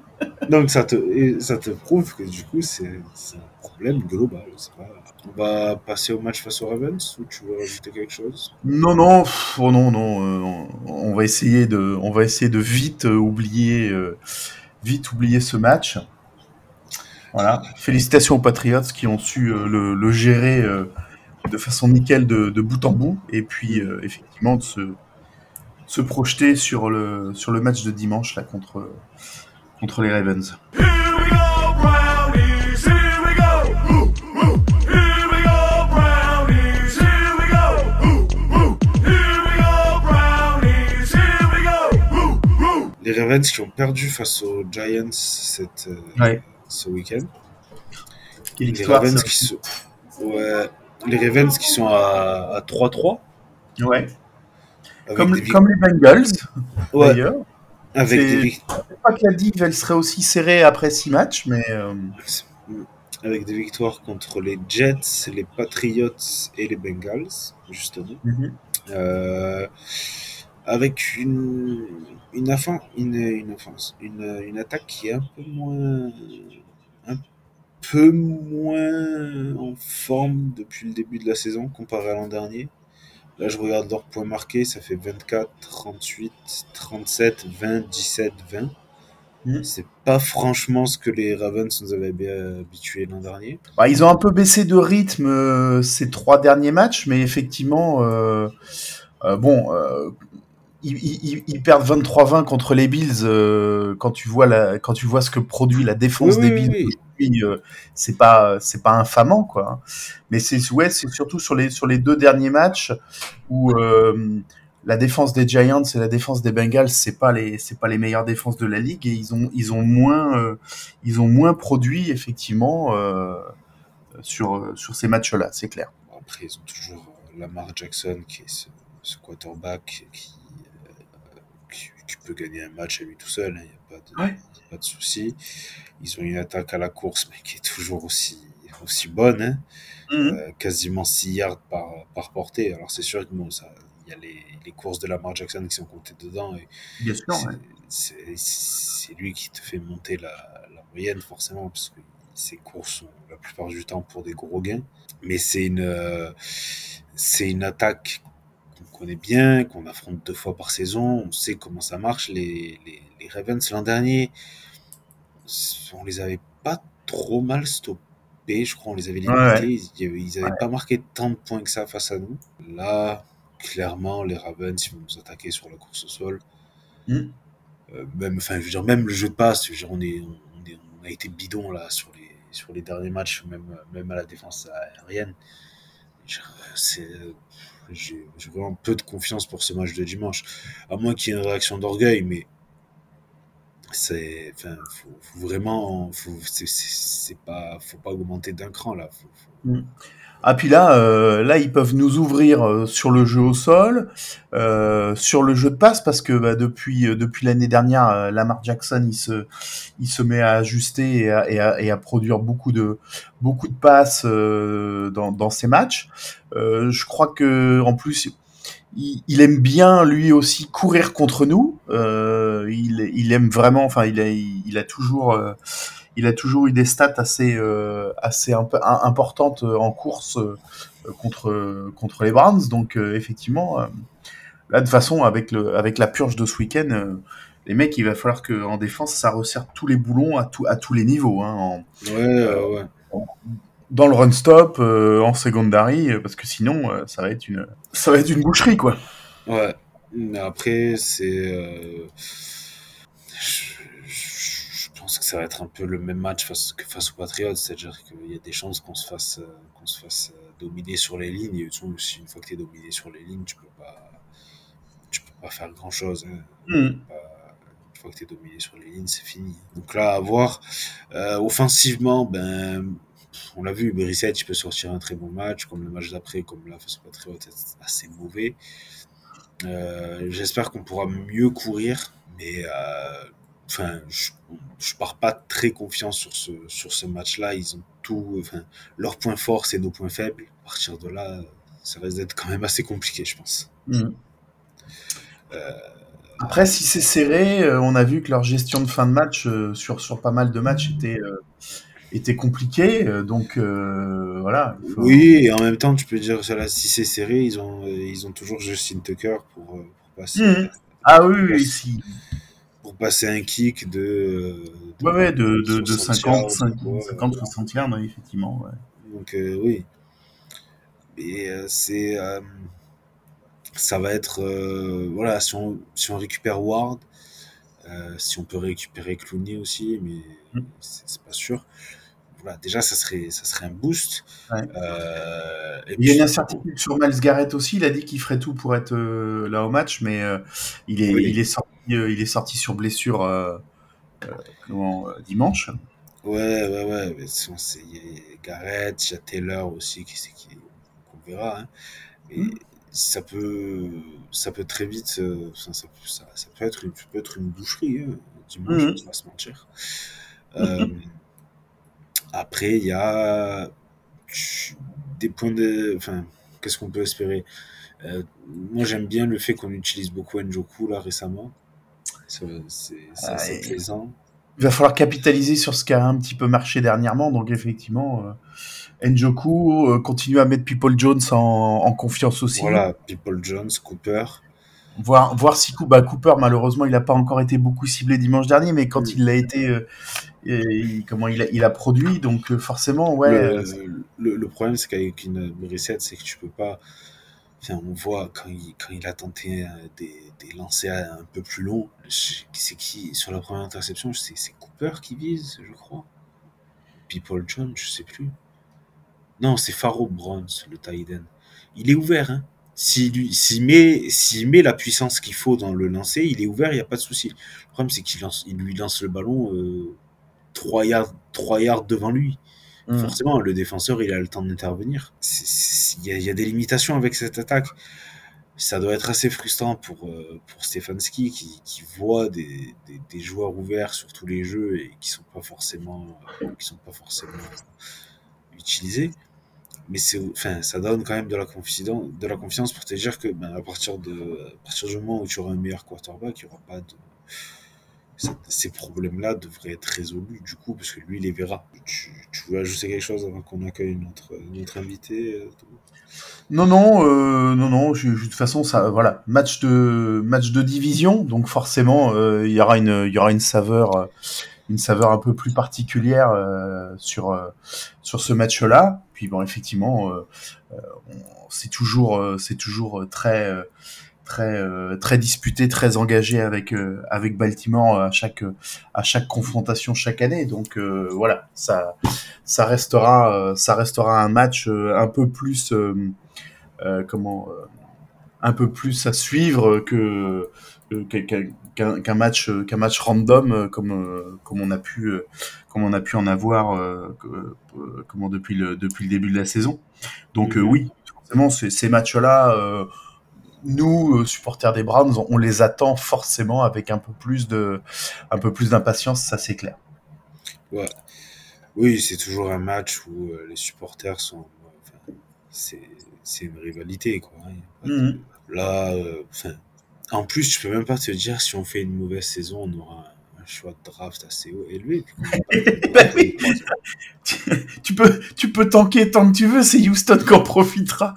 Donc ça te, ça te prouve que du coup c'est un problème global. Pas... On va passer au match face aux Ravens ou tu veux rajouter quelque chose? Non, non, oh non, non, euh, on, va essayer de, on va essayer de vite euh, oublier, euh, vite oublier ce match. Voilà. Félicitations aux Patriots qui ont su le, gérer de façon nickel de, bout en bout, et puis effectivement de se, se projeter sur le, sur le match de dimanche là contre, contre les Ravens. Les Ravens qui ont perdu face aux Giants cette, euh, Ouais. ce week-end. Les Ravens qui sont, ouais, les Ravens qui sont à, à 3-3. Ouais. Comme, des vic- comme les Bengals, ouais, d'ailleurs. Avec des Je pas que la div elle serait aussi serrée après six matchs, mais euh, avec des victoires contre les Jets, les Patriots et les Bengals, justement. Euh, avec une, une, affa- une, une offense, une, une attaque qui est un peu moins, un peu moins en forme depuis le début de la saison comparé à l'an dernier. Là, je regarde leurs points marqués, ça fait 24, 38, 37, 20, 17, 20. Mhm. C'est pas franchement ce que les Ravens nous avaient bien habitués l'an dernier. bah, ils ont un peu baissé de rythme euh, ces trois derniers matchs, mais effectivement, euh, euh, bon, euh, ils, ils- ils perdent 23-20 contre les Bills. euh, quand tu vois la, quand tu vois ce que produit la défense Oui, des Bills, oui, aujourd'hui, euh, c'est pas, c'est pas infamant quoi. hein. Mais c'est ouais, c'est surtout sur les sur les deux derniers matchs où euh, la défense des Giants et la défense des Bengals, c'est pas les c'est pas les meilleures défenses de la ligue et ils ont ils ont moins euh, ils ont moins produit effectivement euh, sur sur ces matchs-là, c'est clair. Après, ils ont toujours Lamar Jackson qui est ce, ce quarterback qui, qui peut gagner un match à lui tout seul. Il n'y a pas de, Ouais. pas de souci. Ils ont une attaque à la course, mais qui est toujours aussi, aussi bonne. hein. Euh, quasiment 6 yards par, par portée. Alors, c'est sûr que bon, ça, il y a les, les courses de Lamar Jackson qui sont comptées dedans. Et Bien sûr. c'est- ouais. lui qui te fait monter la, la moyenne, forcément, parce que ses courses sont la plupart du temps pour des gros gains. Mais c'est une, euh, c'est une attaque connaît bien, qu'on affronte deux fois par saison. On sait comment ça marche. Les, les, les Ravens, l'an dernier, on les avait pas trop mal stoppés. Je crois on les avait limités. Ouais. Ils, ils avaient pas marqué tant de points que ça face à nous. Là, clairement, les Ravens, ils vont nous attaquer sur la course au sol. Mm. Euh, même, enfin, je veux dire, même le jeu de passe, je veux dire, on, est, on, est- on a été bidon là sur les, sur les derniers matchs, même, même à la défense aérienne. C'est- J'ai vraiment peu de confiance pour ce match de dimanche. À moins qu'il y ait une réaction d'orgueil, mais c'est, enfin, faut, vraiment, faut, c'est, pas, faut pas augmenter d'un cran là. Faut- Ah puis là, euh, là ils peuvent nous ouvrir euh, sur le jeu au sol, euh, sur le jeu de passe parce que bah, depuis depuis l'année dernière, Lamar Jackson il se il se met à ajuster et à, et à, produire beaucoup de beaucoup de passes dans dans ses matchs. Je crois que en plus il, aime bien lui aussi courir contre nous. Il, il aime vraiment, enfin il a il a toujours il a toujours eu des stats assez euh, assez imp- im- importantes euh, en course euh, contre contre les Browns. Donc effectivement, là de toute façon avec le avec la purge de ce week-end, les mecs, il va falloir que en défense ça resserre tous les boulons à tout, à tous les niveaux. Hein, en- Ouais, ouais. dans le run stop, euh, en secondary, euh, parce que sinon euh, ça va être une ça va être une boucherie quoi. Ouais. Mais après, c'est. je pense que ça va être un peu le même match face, que face aux Patriots, c'est-à-dire qu'il y a des chances qu'on se fasse, euh, qu'on se fasse euh, dominer sur les lignes. Et une fois que tu es dominé sur les lignes, tu peux pas, tu peux pas faire grand-chose. hein. Une fois que tu es dominé sur les lignes, c'est fini. Donc là, à voir. Euh, offensivement, ben, on l'a vu, Brissette, il peut sortir un très bon match, comme le match d'après, comme là, face aux Patriots, c'est assez mauvais. Euh, J'espère qu'on pourra mieux courir, mais euh, enfin, je, je pars pas très confiant sur ce, sur ce match-là. Ils ont tout, enfin, leurs points forts, c'est nos points faibles. À partir de là, ça risque d'être quand même assez compliqué, je pense. Mhm. Après, si c'est serré, euh, on a vu que leur gestion de fin de match euh, sur, sur pas mal de matchs était, euh, était compliquée. euh, donc euh, voilà. faut- Oui, et en même temps, tu peux dire, là, si c'est serré, ils ont, euh, ils ont toujours Justin Tucker pour, euh, pour passer, Mhm. Ah oui, oui, si. Passer un kick de, euh, Ouais, ouais, de, de, de 60 50, yards, 50, ouais, 50 voilà. 60 yards, ouais, effectivement. ouais. Donc euh, oui. Et euh, c'est euh, ça va être voilà si on, si on récupère Ward, si on peut récupérer Clooney aussi, mais Mm. c'est pas sûr. Voilà, déjà ça serait ça serait un boost. Ouais. Euh, et Il y a puis- une incertitude sur Miles Garrett aussi. Il a dit qu'il ferait tout pour être euh, là au match, mais euh, il, est, Oui. il, est sorti, il est sorti sur blessure euh, euh, comment, euh, dimanche. Ouais, ouais, ouais. Mais sinon, c'est- Garrett, il y a Taylor aussi qui, qui qu'on verra. Hein. Mais Mm. ça peut, ça peut très vite, euh, ça, ça, ça- ça peut être une, ça peut être une boucherie hein, dimanche, Mhm. on va pas se mentir. Euh, après, il y a des points de, enfin, qu'est-ce qu'on peut espérer? Euh, Moi, j'aime bien le fait qu'on utilise beaucoup Njoku là récemment. C'est Ah, plaisant. Il va falloir capitaliser sur ce qui a un petit peu marché dernièrement. Donc effectivement, euh, Njoku euh, continue à mettre People Jones en, en confiance aussi. Voilà, People Jones, Cooper. Voir, voir si Cooper, bah, Cooper, malheureusement, il n'a pas encore été beaucoup ciblé dimanche dernier, mais quand Mm. il l'a été, euh, et comment il a, il a produit, donc euh, forcément, ouais. le, le, le problème, c'est qu'avec une reset, c'est que tu peux pas. On voit quand il, quand il a tenté euh, des, des lancers un peu plus longs, c'est qui Sur la première interception, c'est Cooper qui vise, je crois. People John, je sais plus. Non, c'est Pharaoh Bronze, le Tiden. Il est ouvert, hein. S'il met, met la puissance qu'il faut dans le lancer, il est ouvert, il n'y a pas de souci. Le problème, c'est qu'il il lui lance le ballon euh, 3 yards, 3 yards devant lui mm. forcément, le défenseur, il a le temps d'intervenir. Il y, a- des limitations avec cette attaque. Ça doit être assez frustrant pour, euh, pour Stefanski qui, voit des, des, joueurs ouverts sur tous les jeux et qui sont pas forcément, qui sont pas forcément utilisés. Mais enfin, ça donne quand même de la confiance, de la confiance pour te dire que ben, à, partir de, partir du moment où tu auras un meilleur quarterback, il n'y aura pas de, ces problèmes-là devraient être résolus du coup, parce que lui, il les verra. Tu, tu veux ajouter quelque chose avant qu'on accueille notre, notre invité euh, Non, non, euh, non, non. de toute façon, ça, voilà, match de match de division, donc forcément, euh, il y aura une, il y aura une saveur, une saveur un peu plus particulière euh, sur sur ce match-là. Puis bon, effectivement, c'est toujours, c'est toujours très très euh, très disputé, très engagé avec euh, avec Baltimore à chaque à chaque confrontation chaque année. Donc euh, voilà, ça ça restera euh, ça restera un match euh, un peu plus euh, euh, comment euh, un peu plus à suivre que euh, qu'un match euh, qu'un match random euh, comme euh, comme on a pu euh, comme on a pu en avoir euh, euh, comment depuis le depuis le début de la saison. Donc euh, Mhm. oui, forcément ces, ces matchs-là euh, nous euh, supporters des Browns, on, on les attend forcément avec un peu plus de un peu plus d'impatience, ça c'est clair. Ouais. Oui, c'est toujours un match où euh, les supporters sont. enfin, c'est une rivalité, quoi. hein. Mhm. Là, euh, enfin, en plus, tu peux même pas te dire si on fait une mauvaise saison, on aura choix de draft assez haut, élevé. Ben oui. tu peux tu peux tanker tant que tu veux, c'est Houston qui en profitera.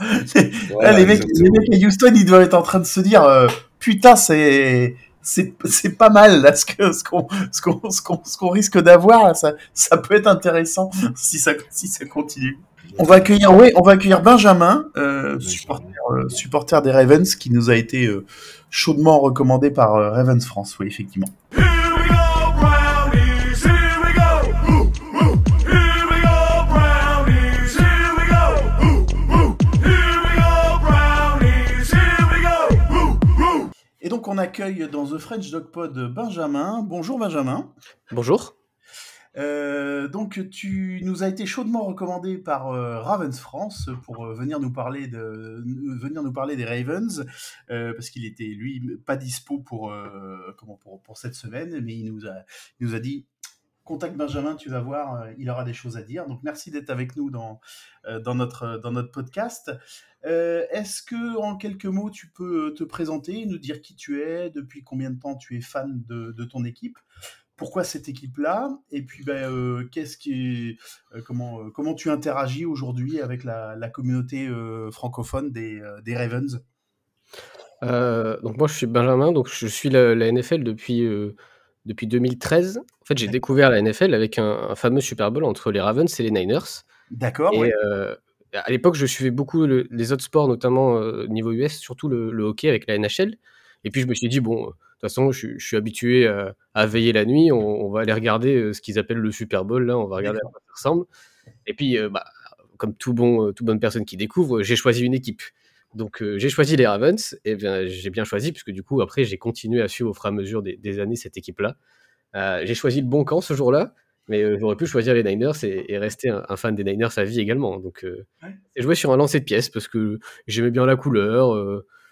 Voilà, Là, les, mecs, les mecs à Houston, ils doivent être en train de se dire euh, putain, c'est c'est pas mal là ce que ce qu'on ce qu'on ce qu'on ce qu'on risque d'avoir ça ça peut être intéressant si ça si ça continue. On va accueillir oui, on va accueillir Benjamin, euh, Benjamin. supporter euh, supporter des Ravens qui nous a été euh, chaudement recommandé par Ravens France, oui effectivement. On accueille dans The French Dog Pod Benjamin. Bonjour Benjamin. Bonjour. Euh, donc tu nous as été chaudement recommandé par euh, Ravens France pour euh, venir nous parler de venir nous parler des Ravens parce qu'il était lui pas dispo pour comment pour, pour cette semaine mais il nous a il nous a dit contacte Benjamin, tu vas voir, euh, il aura des choses à dire. Donc merci d'être avec nous dans, euh, notre, dans notre podcast. Euh, Est-ce que en quelques mots, tu peux te présenter, nous dire qui tu es, depuis combien de temps tu es fan de, ton équipe pourquoi cette équipe-là Et puis, ben, euh, qu'est-ce euh, comment, euh, tu interagis aujourd'hui avec la, communauté euh, francophone des, euh, Ravens? Euh, donc moi je suis Benjamin, donc je suis la, NFL depuis, euh, depuis 2013. En fait j'ai découvert la NFL avec un, un fameux Super Bowl entre les Ravens et les Niners. D'accord, Et ouais. euh, à l'époque je suivais beaucoup le- les autres sports, notamment euh, niveau US, surtout le, le hockey avec la NHL. Et puis je me suis dit, bon, euh, de toute façon je, suis- je suis habitué à, à veiller la nuit, on, on va aller regarder euh, ce qu'ils appellent le Super Bowl, là, on va regarder à quoi ça ressemble. Et puis, bah, comme tout bon, toute bonne personne qui découvre, j'ai choisi une équipe. Donc euh, j'ai choisi les Ravens, et bien j'ai bien choisi, puisque du coup après j'ai continué à suivre au fur et à mesure des, des années cette équipe-là. Euh, j'ai choisi le bon camp ce jour-là, mais euh, j'aurais pu choisir les Niners et, et rester un, un fan des Niners à vie également. Donc Ouais. j'ai joué sur un lancer de pièces parce que j'aimais bien la couleur,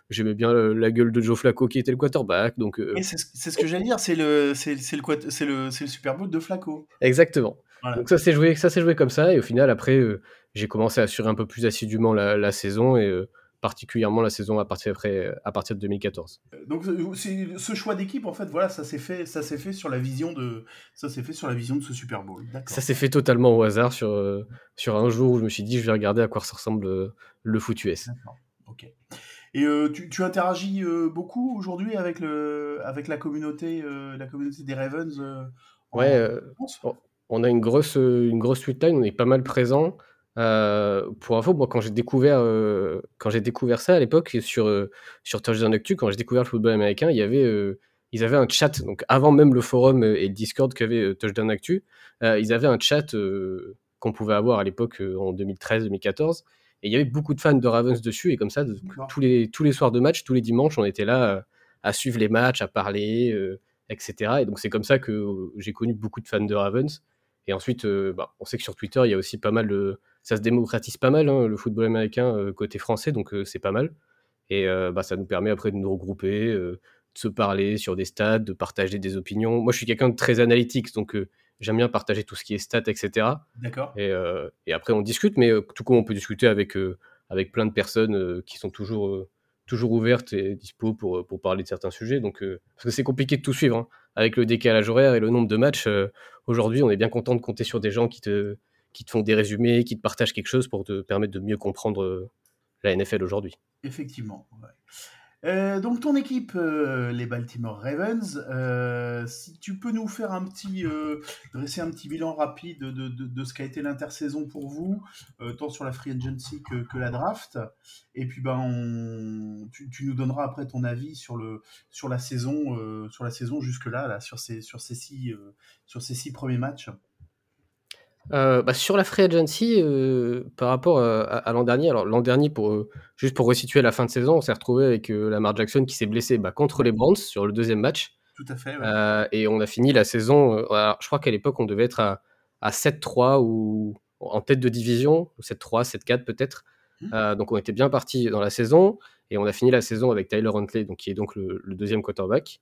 j'aimais bien la gueule de Joe Flacco qui était le quarterback, donc c'est ce ce que j'allais dire, c'est le, c'est le, le, le Super Bowl de Flacco. exactement. Voilà. Donc ça s'est joué, ça joué comme ça, et au final après j'ai commencé à assurer un peu plus assidûment la, la saison et particulièrement la saison à partir après, à partir de 2014. Donc euh, ce choix d'équipe, en fait, voilà, ça s'est fait, ça s'est fait sur la vision de, ça s'est fait sur la vision de ce Super Bowl. Ça s'est fait totalement au hasard sur, euh, sur un jour où je me suis dit je vais regarder à quoi ça ressemble euh, le foot US. Ok. Et euh, tu, tu interagis euh, beaucoup aujourd'hui avec le, avec la communauté, euh, la communauté des Ravens. euh, en Ouais, euh, France? on- a une grosse, euh, une grosse on est pas mal présent. Euh, pour info, moi quand j'ai découvert, euh, quand j'ai découvert ça à l'époque sur, euh, sur Touchdown Actu, quand j'ai découvert le football américain, il y avait, ils avaient un chat, donc avant même le forum et le Discord qu'avait Touchdown Actu, ils avaient un chat qu'on pouvait avoir à l'époque en 2013-2014. Et il y avait beaucoup de fans de Ravens dessus, et comme ça, donc, tous les, tous les soirs de match, tous les dimanches, on était là à suivre les matchs, à parler, etc. Et donc c'est comme ça que j'ai connu beaucoup de fans de Ravens. Et ensuite, euh, bah, on sait que sur Twitter, il y a aussi pas mal de... Ça se démocratise pas mal, hein, le football américain euh, côté français, donc euh, c'est pas mal. Et bah, ça nous permet après de nous regrouper, de se parler sur des stats, de partager des opinions. Moi, je suis quelqu'un de très analytique, donc j'aime bien partager tout ce qui est stats, etc. D'accord. Et, et après, on discute, mais tout comme on peut discuter avec, avec plein de personnes qui sont toujours, toujours ouvertes et dispo pour, euh, pour parler de certains sujets. Donc, euh, parce que c'est compliqué de tout suivre. hein. Avec le décalage horaire et le nombre de matchs, euh, aujourd'hui, on est bien content de compter sur des gens qui te, font des résumés, qui te partagent quelque chose pour te permettre de mieux comprendre la NFL aujourd'hui. Effectivement. Euh, donc ton équipe, euh, les Baltimore Ravens, euh, si tu peux nous faire un petit, dresser un petit bilan rapide de, de, de ce qu'a été l'intersaison pour vous, tant sur la free agency que, que la draft, et puis ben tu, nous donneras après ton avis sur le sur la saison, sur la saison jusque là, là sur ces sur ces six sur ces six premiers matchs. Euh, bah, sur la free agency, euh, par rapport à, à- l'an dernier, alors l'an dernier, pour, euh, juste pour resituer la fin de saison, on s'est retrouvé avec euh, Lamar Jackson qui s'est blessé bah, contre les Browns sur le deuxième match. Tout à fait. ouais. Euh, et on a fini la saison, euh, alors, je crois qu'à l'époque, on devait être à, à 7-3 ou en tête de division, 7-3, 7-4 peut-être. Euh, donc on était bien parti dans la saison et on a fini la saison avec Tyler Huntley, donc, qui est donc le, le deuxième quarterback.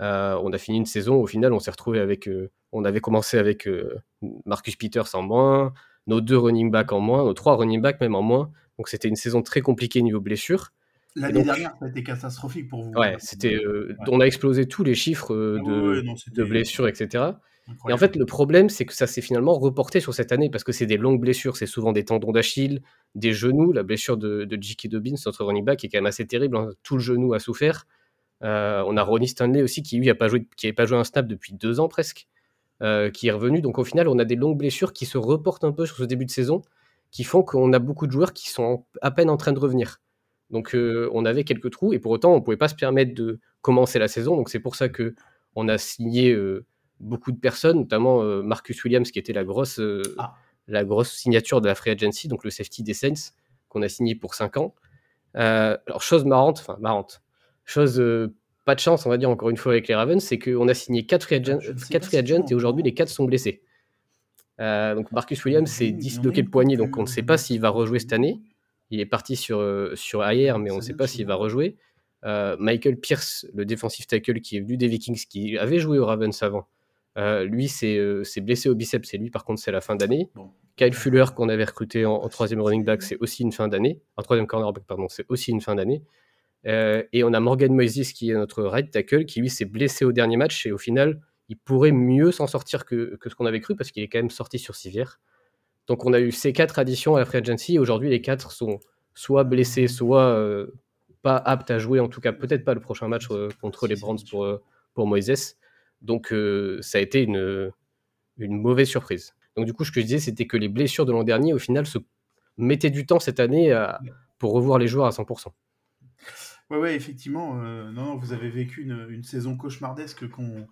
Euh, on a fini une saison, au final, on s'est retrouvé avec. euh, on avait commencé avec euh, Marcus Peters en moins, nos deux running backs en moins, nos trois running backs même en moins. Donc c'était une saison très compliquée niveau blessure. L'année donc- dernière, ça a été catastrophique pour vous. Ouais, c'était. Ouais. On a explosé tous les chiffres Ah de, ouais, non, de blessures, etc. Et en fait, le problème, c'est que ça s'est finalement reporté sur cette année parce que c'est des longues blessures. C'est souvent des tendons d'Achille, des genoux. La blessure de, de J.K. Dobbins, notre running back, est quand même assez terrible. hein. Tout le genou a souffert. Euh, on a Ronnie Stanley aussi qui, lui, n'avait pas, joué- qui avait pas joué un snap depuis deux ans presque, euh, qui est revenu. Donc au final, on a des longues blessures qui se reportent un peu sur ce début de saison, qui font qu'on a beaucoup de joueurs qui sont à peine en train de revenir. Donc euh, on avait quelques trous et pour autant on pouvait pas se permettre de commencer la saison. Donc c'est pour ça que on a signé euh, beaucoup de personnes, notamment euh, Marcus Williams qui était la grosse, Ah. la grosse signature de la free agency, donc le safety des Saints qu'on a signé pour 5 ans. Alors chose marrante, enfin marrante, chose euh, pas de chance on va dire encore une fois avec les Ravens, c'est qu'on a signé 4 free, si tu agents en et aujourd'hui les 4 sont blessés. Euh, donc Marcus Williams s'est disloqué le poignet, donc on ne sait pas s'il va rejouer cette année. Il est parti sur, euh, sur AR, mais on ne sait pas s'il va rejouer. Euh, Michael Pierce, le défensif tackle qui est venu des Vikings, qui avait joué aux Ravens avant, Euh, lui, c'est c'est blessé au biceps, et lui, par contre, c'est la fin d'année. Bon. Kyle Fuller, qu'on avait recruté en, en troisième running back, c'est aussi une fin d'année. En troisième cornerback, pardon, c'est aussi une fin d'année. Euh, et on a Morgan Moises, qui est notre right tackle, qui lui s'est blessé au dernier match, et au final, il pourrait mieux s'en sortir que, ce qu'on avait cru, parce qu'il est quand même sorti sur civière. Donc on a eu ces quatre additions à la free agency, et aujourd'hui, les quatre sont soit blessés, soit euh, pas aptes à jouer, en tout cas peut-être pas le prochain match euh, contre les Browns pour, Moises. Donc ça a été une, mauvaise surprise. Donc du coup, ce que je disais, c'était que les blessures de l'an dernier, au final, se mettaient du temps cette année pour revoir les joueurs à 100%. Ouais, ouais, effectivement. euh, non, non, vous avez vécu une, une saison cauchemardesque qu'on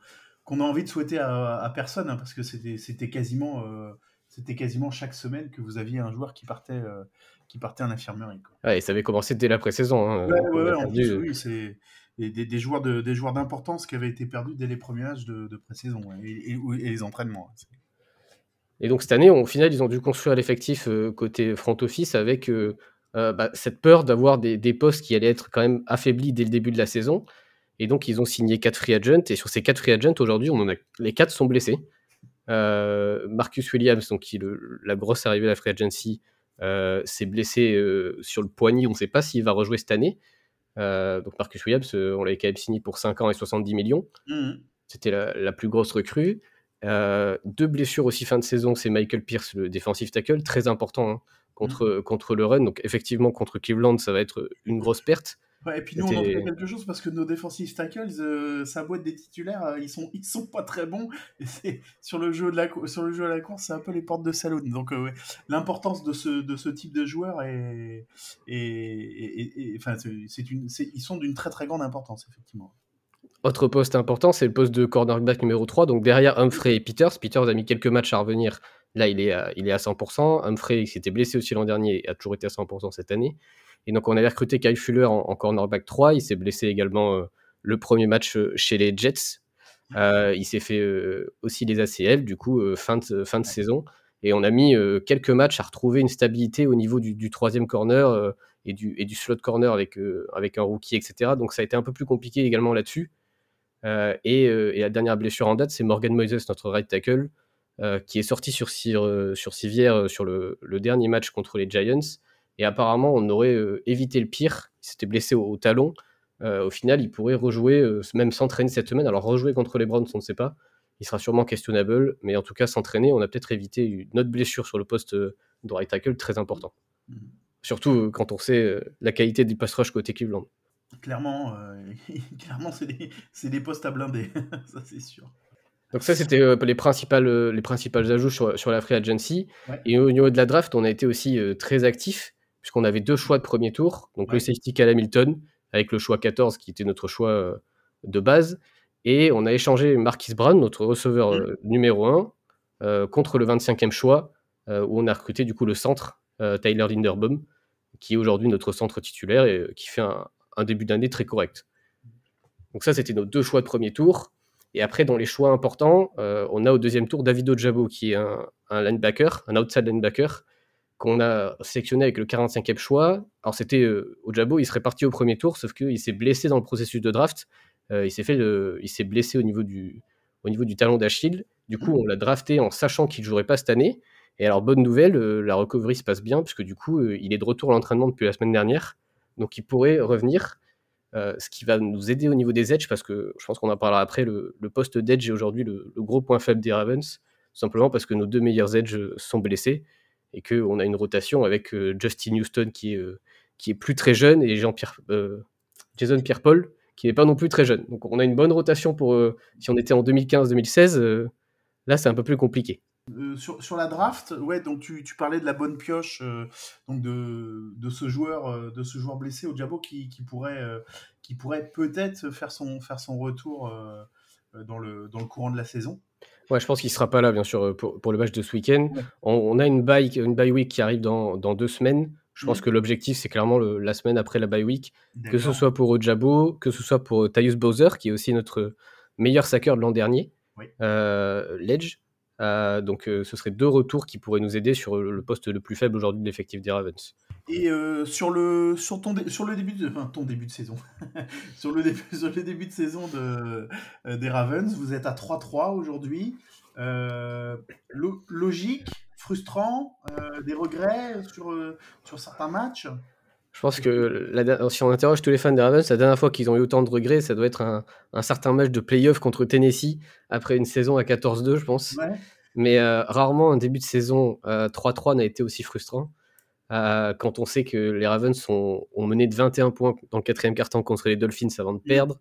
qu'on a envie de souhaiter à, à personne, hein, parce que c'était quasiment, euh, c'était quasiment chaque semaine que vous aviez un joueur qui partait, euh, qui partait en infirmerie. Quoi. Ouais, et ça avait commencé dès la pré-saison. hein. Ouais, ouais, a ouais, en perdu, plus, oui, c'est des, des joueurs de des joueurs d'importance qui avaient été perdus dès les premiers matchs de, de pré-saison et, et- et les entraînements. hein. Et donc cette année, au final, ils ont dû construire l'effectif euh, côté front office avec euh, bah, cette peur d'avoir des, des postes qui allaient être quand même affaiblis dès le début de la saison. Et donc ils ont signé quatre free agents. Et sur ces quatre free agents, aujourd'hui, on en a les quatre sont blessés. Euh, Marcus Williams, donc qui est le- la grosse arrivée de la free agency, euh, s'est blessé euh, sur le poignet. On ne sait pas s'il va rejouer cette année. Donc Marcus Williams, on l'avait quand même signé pour 5 ans et 70 millions. Mhm. C'était la, la plus grosse recrue. Deux blessures aussi fin de saison, c'est Michael Pierce, le défensif tackle, très important hein, contre, contre le run. Donc effectivement, contre Cleveland, ça va être une grosse perte. Ouais, et puis nous, on en fait quelque chose parce que nos defensive tackles, euh, sa boîte des titulaires, euh, ils sont ils sont pas très bons. Et sur le jeu de la sur le jeu à la course, c'est un peu les portes de saloon. Donc euh, ouais, l'importance de ce de ce type de joueur est est- enfin c'est une ils sont d'une très très grande importance effectivement. Autre poste important, c'est le poste de cornerback numéro 3. Donc derrière Humphrey et Peters. Peters a mis quelques matchs à revenir. Là, il est à, il est à 100%. Humphrey, qui s'était blessé aussi l'an dernier, a toujours été à 100% cette année. Et donc, on avait recruté Kyle Fuller en, en cornerback 3. Il s'est blessé également euh, le premier match euh, chez les Jets. Euh, il s'est fait aussi les ACL, du coup, fin de, fin de saison. Et on a mis quelques matchs à retrouver une stabilité au niveau du, du troisième corner et, du, et du slot corner avec, avec un rookie, etc. Donc, ça a été un peu plus compliqué également là-dessus. Et, et la dernière blessure en date, c'est Morgan Moises, notre right tackle, euh, qui est sorti sur, euh, sur civière euh, sur le, le dernier match contre les Giants. Et apparemment, on aurait évité le pire. Il s'était blessé au, au talon. Au final, il pourrait rejouer, même s'entraîner cette semaine. Alors, rejouer contre les Browns, on ne sait pas. Il sera sûrement questionnable. Mais en tout cas, s'entraîner, on a peut-être évité une autre blessure sur le poste de right tackle très important. Mhm. Surtout quand on sait la qualité du pass rush côté Cleveland. Clairement euh, clairement c'est des des postes à blinder, ça c'est sûr. Donc ça, c'était euh, les, principales, euh, les principales ajouts sur, sur la free agency. Ouais. Et au niveau de la draft, on a été aussi euh, très actif, puisqu'on avait deux choix de premier tour. Donc Ouais. le safety Cal Hamilton, avec le choix 14, qui était notre choix de base. Et on a échangé Marquis Brown, notre receveur euh, numéro 1, euh, contre le 25e choix, où on a recruté du coup le centre, Tyler Linderbaum, qui est aujourd'hui notre centre titulaire et qui fait un, un début d'année très correct. Donc ça, c'était nos deux choix de premier tour. Et après, dans les choix importants, euh, on a au deuxième tour David Ojabo, qui est un, linebacker, un outside linebacker, qu'on a sélectionné avec le 45e choix. Alors c'était euh, Ojabo, il serait parti au premier tour, sauf qu'il s'est blessé dans le processus de draft. Euh, il s'est fait, il s'est blessé au niveau du, au niveau du talon d'Achille. Du coup, on l'a drafté en sachant qu'il jouerait pas cette année. Et alors, bonne nouvelle, euh, la recovery se passe bien, puisque du coup, il est de retour à l'entraînement depuis la semaine dernière. Donc, il pourrait revenir. Euh, ce qui va nous aider au niveau des edges, parce que je pense qu'on en parlera après, le, poste d'edge est aujourd'hui le, gros point faible des Ravens, simplement parce que nos deux meilleurs edges sont blessés et qu'on a une rotation avec euh, Justin Houston qui est, euh, qui est plus très jeune et Jason Pierre-Paul qui n'est pas non plus très jeune. Donc on a une bonne rotation pour si on était en 2015-2016, euh, là c'est un peu plus compliqué. Euh, sur, sur la draft, ouais, donc tu, tu parlais de la bonne pioche euh, donc de, de ce joueur euh, de ce joueur blessé au Jabo qui, qui pourrait qui pourrait peut-être faire son faire son retour dans le dans le courant de la saison. Ouais, je pense qu'il sera pas là, bien sûr, pour, pour le match de ce week-end. Ouais. On, on a une bye, une bye week qui arrive dans, dans deux semaines. Je pense Mhm. que l'objectif, c'est clairement le- la semaine après la bye week, que ce soit pour Ojabo, que ce soit pour Tyus Bowser, qui est aussi notre meilleur sacker de l'an dernier, Oui. l'Edge. Euh, donc euh, ce serait deux retours qui pourraient nous aider sur le poste le plus faible aujourd'hui de l'effectif des Ravens. Et euh, sur, le, sur, ton sur le début de, ton début de saison, sur, le début, sur le début de saison de, des Ravens, vous êtes à 3-3 aujourd'hui. Lo- logique, frustrant, des regrets sur, sur certains matchs? Je pense que la si on interroge tous les fans des Ravens, la dernière fois qu'ils ont eu autant de regrets, ça doit être un, un certain match de playoff contre Tennessee après une saison à 14-2, je pense. Ouais. Mais euh, rarement un début de saison euh, 3-3 n'a été aussi frustrant. Euh, quand on sait que les Ravens ont, ont mené de 21 points dans le quatrième quart-temps contre les Dolphins avant de perdre,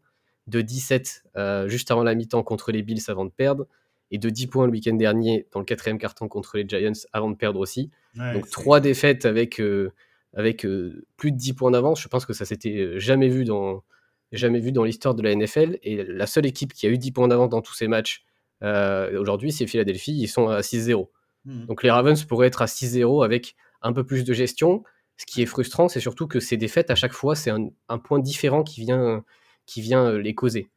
de 17 euh, juste avant la mi-temps contre les Bills avant de perdre, et de 10 points le week-end dernier dans le quatrième quart-temps contre les Giants avant de perdre aussi. Ouais, Donc trois défaites avec, euh, avec euh, plus de 10 points d'avance, je pense que ça s'était euh, jamais vu dans jamais vu dans l'histoire de la NFL. Et la seule équipe qui a eu 10 points d'avance dans tous ces matchs euh, aujourd'hui, c'est Philadelphie. Ils sont à 6-0. Mhm. Donc les Ravens pourraient être à 6-0 avec un peu plus de gestion. Ce qui est frustrant, c'est surtout que ces défaites, à chaque fois, c'est un, un point différent qui vient, qui vient les causer.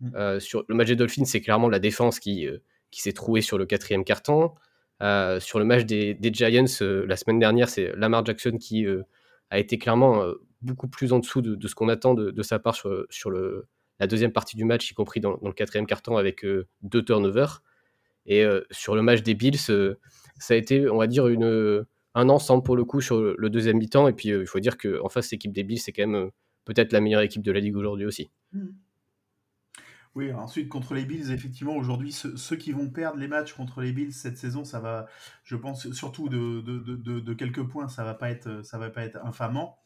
Mm. Euh, sur le match des Dolphins, c'est clairement la défense qui, euh, qui s'est trouée sur le quatrième carton. Euh, sur le match des, Giants, euh, la semaine dernière, c'est Lamar Jackson qui euh, a été clairement beaucoup plus en dessous de, ce qu'on attend de, sa part sur, la deuxième partie du match, y compris dans, le quatrième carton avec deux turnovers. Et sur le match des Bills, ça a été, on va dire, un ensemble pour le coup sur le, deuxième mi-temps. Et puis, il faut dire qu'en face, l'équipe des Bills, c'est quand même peut-être la meilleure équipe de la ligue aujourd'hui aussi. Mhm. Oui, ensuite contre les Bills, effectivement, aujourd'hui, ceux, qui vont perdre les matchs contre les Bills cette saison, ça va, je pense, surtout de, de, de, de- quelques points, ça va pas être, ça va pas être infamant.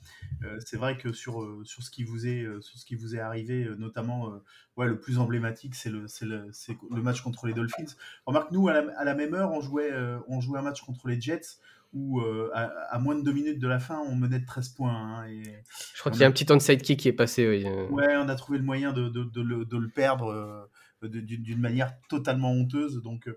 Euh, c'est vrai que sur, euh, sur ce qui vous est, euh, sur ce qui vous est arrivé, notamment, ouais, le plus emblématique, c'est le, c'est le, le match contre les Dolphins. Remarque, nous, à la, même heure, on jouait, on jouait un match contre les Jets où, euh, à, à moins de deux minutes de la fin, on menait de 13 points. hein, et, Je crois qu'il y a un petit onside kick qui est passé. oui, euh. Ouais, on a trouvé le moyen de, de, de le, de le perdre euh, d'une d'une manière totalement honteuse. Donc, euh,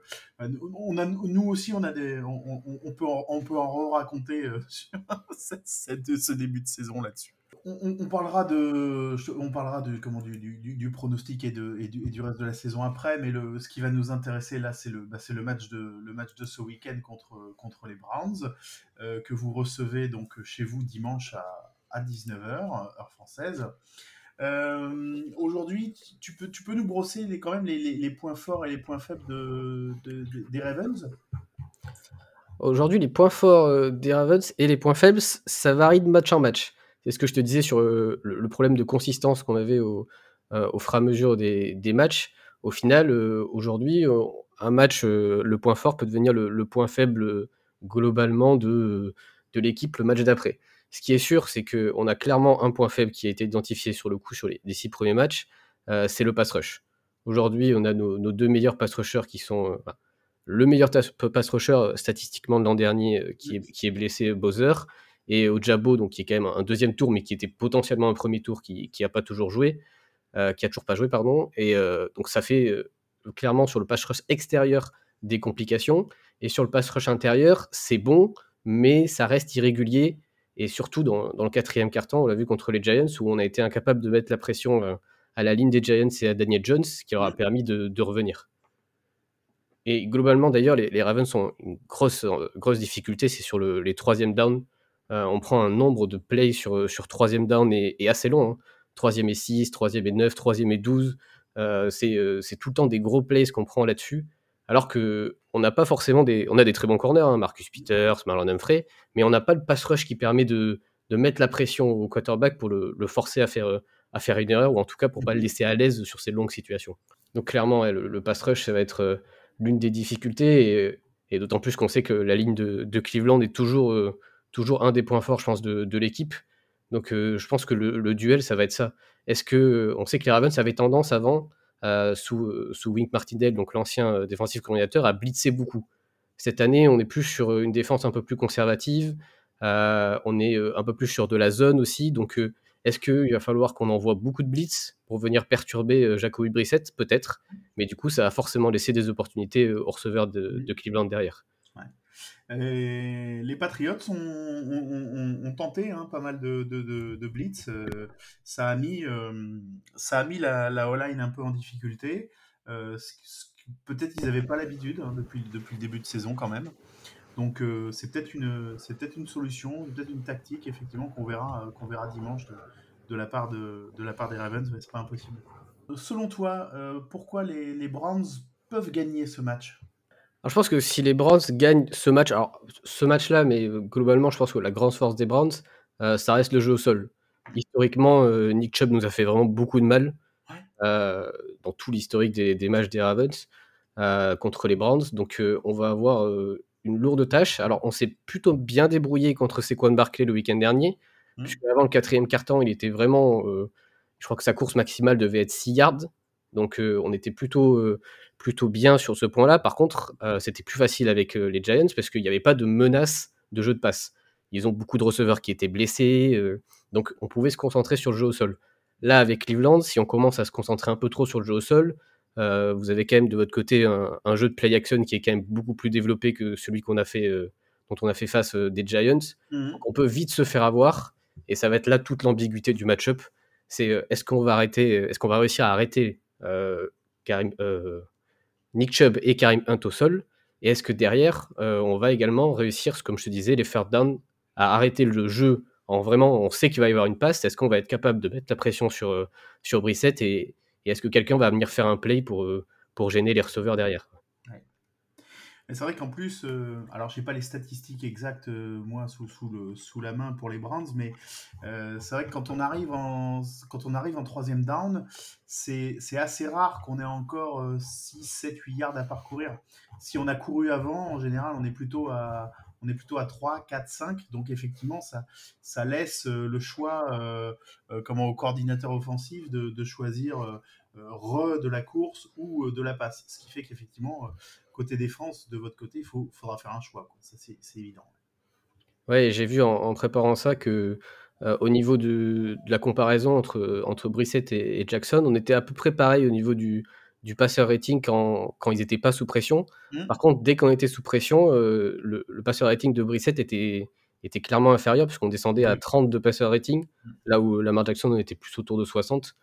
on a, nous aussi, on, a des, on, on- on peut en, on peut en raconter sur cette- cette- ce début de saison là-dessus. On, parlera de, on parlera de comment du, pronostic et, de, et, du, reste de la saison après, mais le, ce qui va nous intéresser là, c'est le, bah, le match de, le match de ce week-end contre, contre les Browns euh, que vous recevez donc chez vous dimanche à, à 19h heure française. Euh, Aujourd'hui, tu peux, tu peux nous brosser les, quand même les, les- points forts et les points faibles de, de- de- des Ravens? Aujourd'hui, les points forts euh, des Ravens et les points faibles, ça varie de match en match. C'est ce que je te disais sur euh, le, problème de consistance qu'on avait au, euh, au fur et à mesure des, matchs. Au final, euh, aujourd'hui, un match, le point fort peut devenir le, point faible globalement de, de l'équipe le match d'après. Ce qui est sûr, c'est qu'on a clairement un point faible qui a été identifié sur le coup sur les, six premiers matchs, c'est le pass rush. Aujourd'hui, on a nos, deux meilleurs pass rushers qui sont le meilleur pass rusher statistiquement de l'an dernier qui, est, qui est blessé Bowser et Ojabo donc qui est quand même un deuxième tour mais qui était potentiellement un premier tour qui qui a pas toujours joué euh, qui a toujours pas joué pardon et euh, donc ça fait euh, clairement sur le pass rush extérieur des complications et sur le pass rush intérieur c'est bon mais ça reste irrégulier et surtout dans, dans le quatrième carton on l'a vu contre les Giants où on a été incapable de mettre la pression à la ligne des Giants et à Daniel Jones qui leur a permis de, de revenir et globalement, d'ailleurs, les, les Ravens ont une grosse, grosse difficulté, c'est sur le, les troisième down. Euh, on prend un nombre de plays sur, sur troisième down et, et assez long. Hein. Troisième et 6, troisième et 9, troisième et 12. Euh, c'est euh, c'est tout le temps des gros plays qu'on prend là-dessus. Alors que on n'a pas forcément des. On a des très bons corners, hein, Marcus Peters, Marlon Humphrey, mais on n'a pas le pass rush qui permet de, de mettre la pression au quarterback pour le, le forcer à faire, euh, à faire une erreur, ou en tout cas pour pas le laisser à l'aise sur ces longues situations. Donc clairement, ouais, le, le pass rush, ça va être euh, l'une des difficultés, et, et d'autant plus qu'on sait que la ligne de, de Cleveland est toujours, euh, toujours un des points forts, je pense, de, de l'équipe. Donc euh, je pense que le, le duel, ça va être ça. Est-ce que on sait que les Ravens avaient tendance avant, euh, sous, euh, sous Wink Martindale, donc l'ancien euh, défensif coordinateur, à blitzer beaucoup. Cette année, on est plus sur une défense un peu plus conservative. euh, on est euh, un peu plus sur de la zone aussi. Donc, euh, est-ce qu'il va falloir qu'on envoie beaucoup de blitz pour venir perturber euh, Jacoby Brissett? Peut-être. Mais du coup, ça va forcément laisser des opportunités euh, aux receveurs de, de Cleveland derrière. Et les Patriots ont, tenté hein, pas mal de, blitz. Euh, ça a mis, euh, ça a mis la, la O-line un peu en difficulté. Euh, peut-être ils n'avaient pas l'habitude hein, depuis, le début de saison quand même. Donc euh, c'est peut-être une, solution, peut-être une tactique effectivement qu'on verra, euh, dimanche de, la part des Ravens, mais c'est pas impossible. Euh, Selon toi, euh, pourquoi les, les Browns peuvent gagner ce match? Alors, je pense que si les Browns gagnent ce match, alors ce match-là, mais globalement, je pense que la grande force des Browns, euh, ça reste le jeu au sol. Historiquement, euh, Nick Chubb nous a fait vraiment beaucoup de mal euh, dans tout l'historique des, des matchs des Ravens contre les Browns. Donc, on va avoir une lourde tâche. Alors, on s'est plutôt bien débrouillé contre Saquon Barkley le week-end dernier, Mhm. puisque avant le quatrième quart-temps, il était vraiment. je crois que sa course maximale devait être 6 yards. Donc, on était plutôt, plutôt bien sur ce point-là. Par contre, euh, c'était plus facile avec euh, les Giants parce qu'il n'y avait pas de menace de jeu de passe. Ils ont beaucoup de receveurs qui étaient blessés. euh, donc, on pouvait se concentrer sur le jeu au sol. Là, avec Cleveland, si on commence à se concentrer un peu trop sur le jeu au sol, vous avez quand même de votre côté un, un jeu de play action qui est quand même beaucoup plus développé que celui qu'on a fait, dont on a fait face des Giants. Donc, on peut vite se faire avoir, et ça va être là toute l'ambiguïté du match-up. C'est est-ce qu'on va arrêter, est-ce qu'on va réussir à arrêter Karim, Nick Chubb et Karim Hunt au sol, et est-ce que derrière euh, on va également réussir, comme je te disais, les third down, à arrêter le jeu en vraiment, on sait qu'il va y avoir une passe, est-ce qu'on va être capable de mettre la pression sur euh, sur Brissett et, est-ce que quelqu'un va venir faire un play pour euh, pour gêner les receveurs derrière? Mais c'est vrai qu'en plus, euh, alors j'ai pas les statistiques exactes euh, moi sous, sous, le, sous la main pour les Browns, mais euh, c'est vrai que quand on arrive en, quand on arrive en troisième down, c'est assez rare qu'on ait encore euh, 6, 7, 8 yards à parcourir. Si on a couru avant, en général, on est plutôt à, on est plutôt à 3, 4, 5. Donc effectivement, ça, ça laisse euh, le choix comment, au coordinateur offensif de, de choisir re de la course ou euh, de la passe. Ce qui fait qu'effectivement, euh, côté défense, de votre côté, il faudra faire un choix. Quoi. Ça, c'est évident. Ouais, j'ai vu en, en préparant ça que euh, au niveau de, de la comparaison entre, entre Brissett et, et Jackson, on était à peu près pareil au niveau du, du passeur rating quand, quand ils n'étaient pas sous pression. Mhm. Par contre, dès qu'on était sous pression, euh, le, le passeur rating de Brissett était, était clairement inférieur puisqu'on descendait à Oui. 30 de passeur rating, Mhm. là où Lamar Jackson on était plus autour de 60.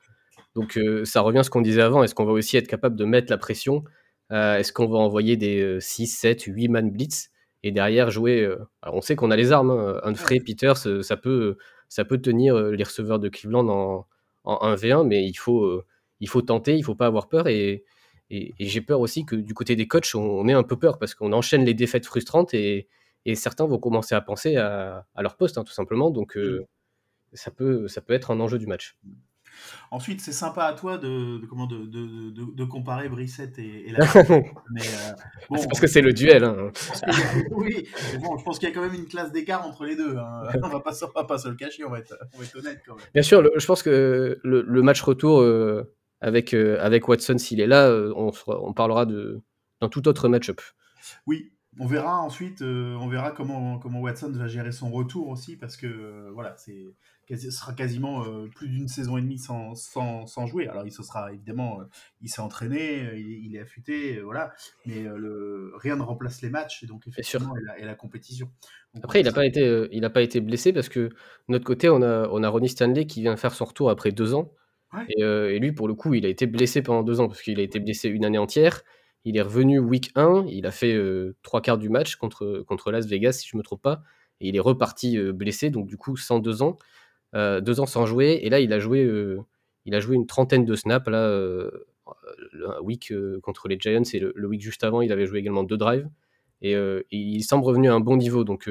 Donc euh, ça revient à ce qu'on disait avant. Est-ce qu'on va aussi être capable de mettre la pression Euh, Est-ce qu'on va envoyer des euh, 6, 7, 8 man blitz et derrière jouer euh, alors on sait qu'on a les armes, hein, Humphrey, Peters, euh, ça peut, ça peut tenir les receveurs de Cleveland en, en 1v1, mais il faut, il faut tenter, il faut pas avoir peur et, et, et j'ai peur aussi que du côté des coachs, on, on ait un peu peur parce qu'on enchaîne les défaites frustrantes et, et certains vont commencer à penser à, à leur poste, hein, tout simplement. Donc, euh, ça, peut, ça peut être un enjeu du match. Ensuite, c'est sympa à toi de, de, comment, de, de, de, comparer Brissette et, et la mais euh, bon, c'est parce que c'est le duel. Hein. a- oui, mais bon, je pense qu'il y a quand même une classe d'écart entre les deux. Hein. On va pas, se- on va pas se le cacher, on va être, on va être honnête quand même. Bien sûr, le- je pense que le, le match retour euh, avec, euh, avec Watson, s'il est là, euh, on, on parlera d'un tout autre match-up. Oui, on verra ensuite, euh, on verra comment, comment Watson va gérer son retour aussi, parce que euh, voilà, c'est quasi- sera quasiment euh, plus d'une saison et demie sans, sans, sans jouer. Alors il se sera évidemment, euh, il s'est entraîné, euh, il, est- il est affûté, voilà, mais le, rien ne remplace les matchs et donc effectivement et la, et la compétition. Donc, Après, il n'a pas, été, il a pas été blessé parce que de notre côté, on a, on a Ronnie Stanley qui vient faire son retour après deux ans. Ouais. Et, et lui, pour le coup, il a été blessé pendant deux ans parce qu'il a été blessé une année entière. Il est revenu week 1, il a fait trois quarts du match contre, contre Las Vegas, si je ne me trompe pas. Et il est reparti blessé, donc du coup, sans deux ans. Euh, deux ans sans jouer. Et là, il a joué, euh, il a joué une trentaine de snaps. Là, euh, le week contre les Giants et le, week juste avant, il avait joué également deux drives. Et, il semble revenu à un bon niveau. Donc,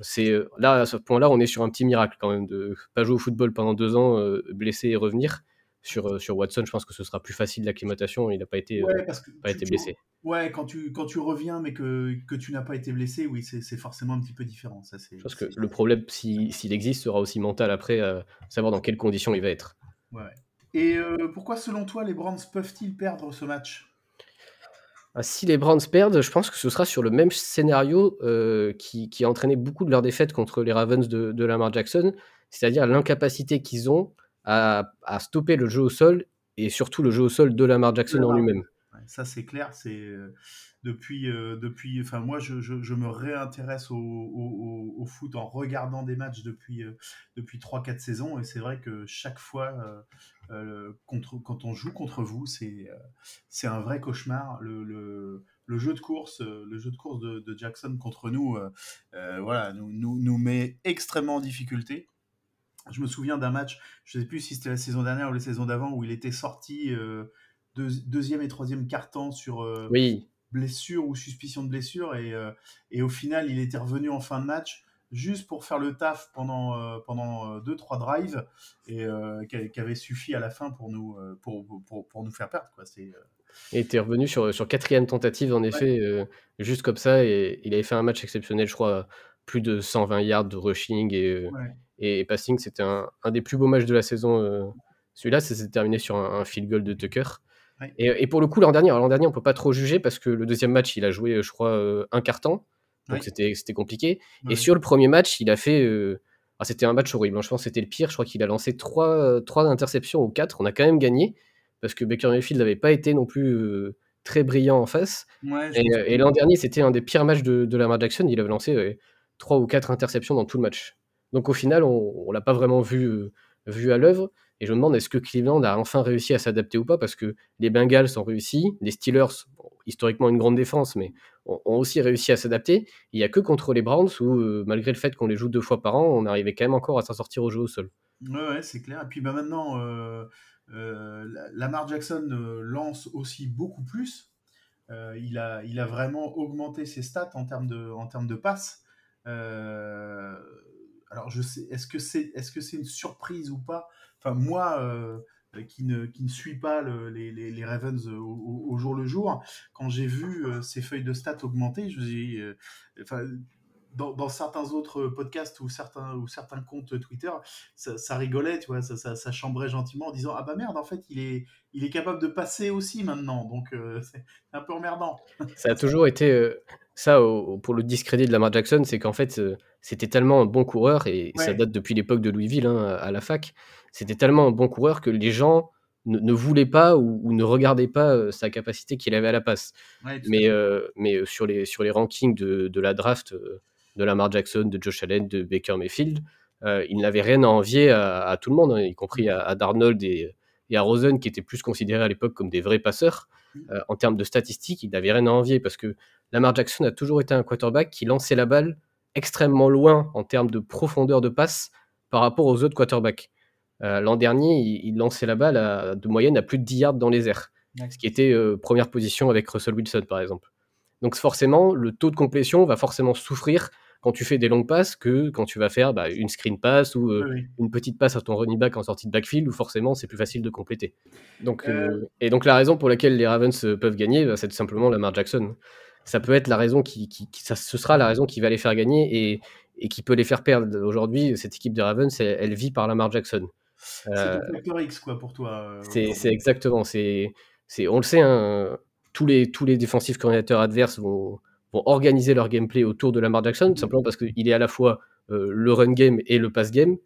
c'est là, à ce point-là, on est sur un petit miracle quand même de pas jouer au football pendant deux ans, euh, blessé et revenir. Sur, euh, sur Watson, je pense que ce sera plus facile l'acclimatation. Il n'a pas été, euh, Ouais, parce que pas tu- été tu- blessé. Ouais, quand tu, quand tu reviens mais que, que tu n'as pas été blessé, oui, c'est forcément un petit peu différent. Ça, c'est- Je pense que le problème, si- s'il existe, sera aussi mental après, à savoir dans quelles conditions il va être. Ouais. Et euh, pourquoi, selon toi, les Browns peuvent-ils perdre ce match? Ah, Si les Browns perdent, je pense que ce sera sur le même scénario euh, qui, qui a entraîné beaucoup de leurs défaites contre les Ravens de, de Lamar Jackson, c'est-à-dire l'incapacité qu'ils ont à, à stopper le jeu au sol et surtout le jeu au sol de Lamar Jackson en lui-même. Ça c'est clair. C'est euh, depuis, euh, depuis. Enfin, moi, je, je, je me réintéresse au, au, foot en regardant des matchs depuis euh, depuis trois quatre saisons, et c'est vrai que chaque fois, euh, contre, quand on joue contre vous, c'est c'est un vrai cauchemar. Le, le, le jeu de course, le jeu de course de, de Jackson contre nous, voilà, nous, nous, nous met extrêmement en difficulté. Je me souviens d'un match, je ne sais plus si c'était la saison dernière ou la saison d'avant, où il était sorti euh, deux- deuxième et troisième quart-temps sur euh, Oui, blessure ou suspicion de blessure, et, euh, et au final, il était revenu en fin de match juste pour faire le taf pendant, pendant deux, trois drives, et qui, avait suffi à la fin pour nous, pour, pour, pour nous faire perdre. Quoi. C'est, il était revenu sur, sur quatrième tentative, en effet, euh, juste comme ça, et il avait fait un match exceptionnel, je crois, plus de 120 yards de rushing et, ouais. Et passing. C'était un, un des plus beaux matchs de la saison. euh, Celui-là, ça s'est terminé sur un, un field goal de Tucker. Ouais. Et, et pour le coup, l'an dernier, l'an dernier, on peut pas trop juger parce que le deuxième match, il a joué, euh, je crois, euh, un quart-temps. Donc Ouais. c'était c'était compliqué. Ouais. Et sur le premier match, il a fait. euh, ah, c'était un match horrible. hein. Je pense que c'était le pire. Je crois qu'il a lancé trois, trois interceptions ou quatre. On a quand même gagné parce que Baker Mayfield n'avait pas été non plus euh, très brillant en face. Ouais, Et, euh, l'an dernier, c'était un des pires matchs de, de Lamar Jackson. Il avait lancé trois ou quatre interceptions dans tout le match. Donc au final, on, on l'a pas vraiment vu, euh, vu à l'œuvre. Et je me demande est-ce que Cleveland a enfin réussi à s'adapter ou pas? Parce que les Bengals ont réussi, les Steelers, historiquement une grande défense, mais ont, aussi réussi à s'adapter. Il y a que contre les Browns où, euh, malgré le fait qu'on les joue deux fois par an, on arrivait quand même encore à s'en sortir au jeu au sol. Ouais, ouais, c'est clair. Et puis bah, maintenant, euh, La- Lamar Jackson lance aussi beaucoup plus. Il, a, il a vraiment augmenté ses stats en termes de, en termes de passes. Alors, je sais, est-ce que c'est est -ce c'est une surprise ou pas? Enfin, moi, euh, qui, ne, qui ne suis pas le- les, les, Ravens au, au- jour le jour, quand j'ai vu euh, ces feuilles de stats augmenter, je me suis euh, enfin, dans, dans certains autres podcasts ou certains, ou certains comptes Twitter, ça, ça rigolait, tu vois, ça, ça, ça chambrait gentiment en disant Ah bah merde, en fait, il est, il est capable de passer aussi maintenant, donc euh, c'est un peu emmerdant. Ça a toujours été euh, ça au- pour le discrédit de Lamar Jackson, c'est qu'en fait euh, c'était tellement un bon coureur et ça date depuis l'époque de Louisville hein, à la fac. C'était tellement un bon coureur que les gens ne, ne voulaient pas ou, ou ne regardaient pas sa capacité qu'il avait à la passe. Ouais, Mais, euh, mais sur, les, sur les rankings de, de la draft euh, de Lamar Jackson, de Josh Allen, de Baker Mayfield, euh, il n'avait rien à envier à, à tout le monde, hein, y compris à, à Darnold et, et à Rosen, qui étaient plus considérés à l'époque comme des vrais passeurs. Euh, en termes de statistiques, il n'avait rien à envier parce que Lamar Jackson a toujours été un quarterback qui lançait la balle extrêmement loin en termes de profondeur de passe par rapport aux autres quarterbacks. Euh, L'an dernier, il, il lançait la balle à- de moyenne à plus de 10 yards dans les airs ce qui était première position avec Russell Wilson, par exemple. Donc forcément, le taux de complétion va forcément souffrir quand tu fais des longues passes que quand tu vas faire bah, une screen pass ou euh, Oui, une petite passe à ton running back en sortie de backfield où forcément c'est plus facile de compléter. Donc, Euh. euh, et donc la raison pour laquelle les Ravens peuvent gagner, bah, c'est tout simplement Lamar Jackson. Ça peut être la raison qui, qui- qui- ça, ce sera la raison qui va les faire gagner et, et qui peut les faire perdre. Aujourd'hui, cette équipe des Ravens, elle, elle vit par Lamar Jackson. C'est ton facteur X, quoi, pour toi. c'est exactement. C'est, on le sait, hein, tous, les, tous les défensifs coordinateurs adverses vont, vont organiser leur gameplay autour de Lamar Jackson, tout simplement parce qu'il est à la fois euh, le run game et le pass game,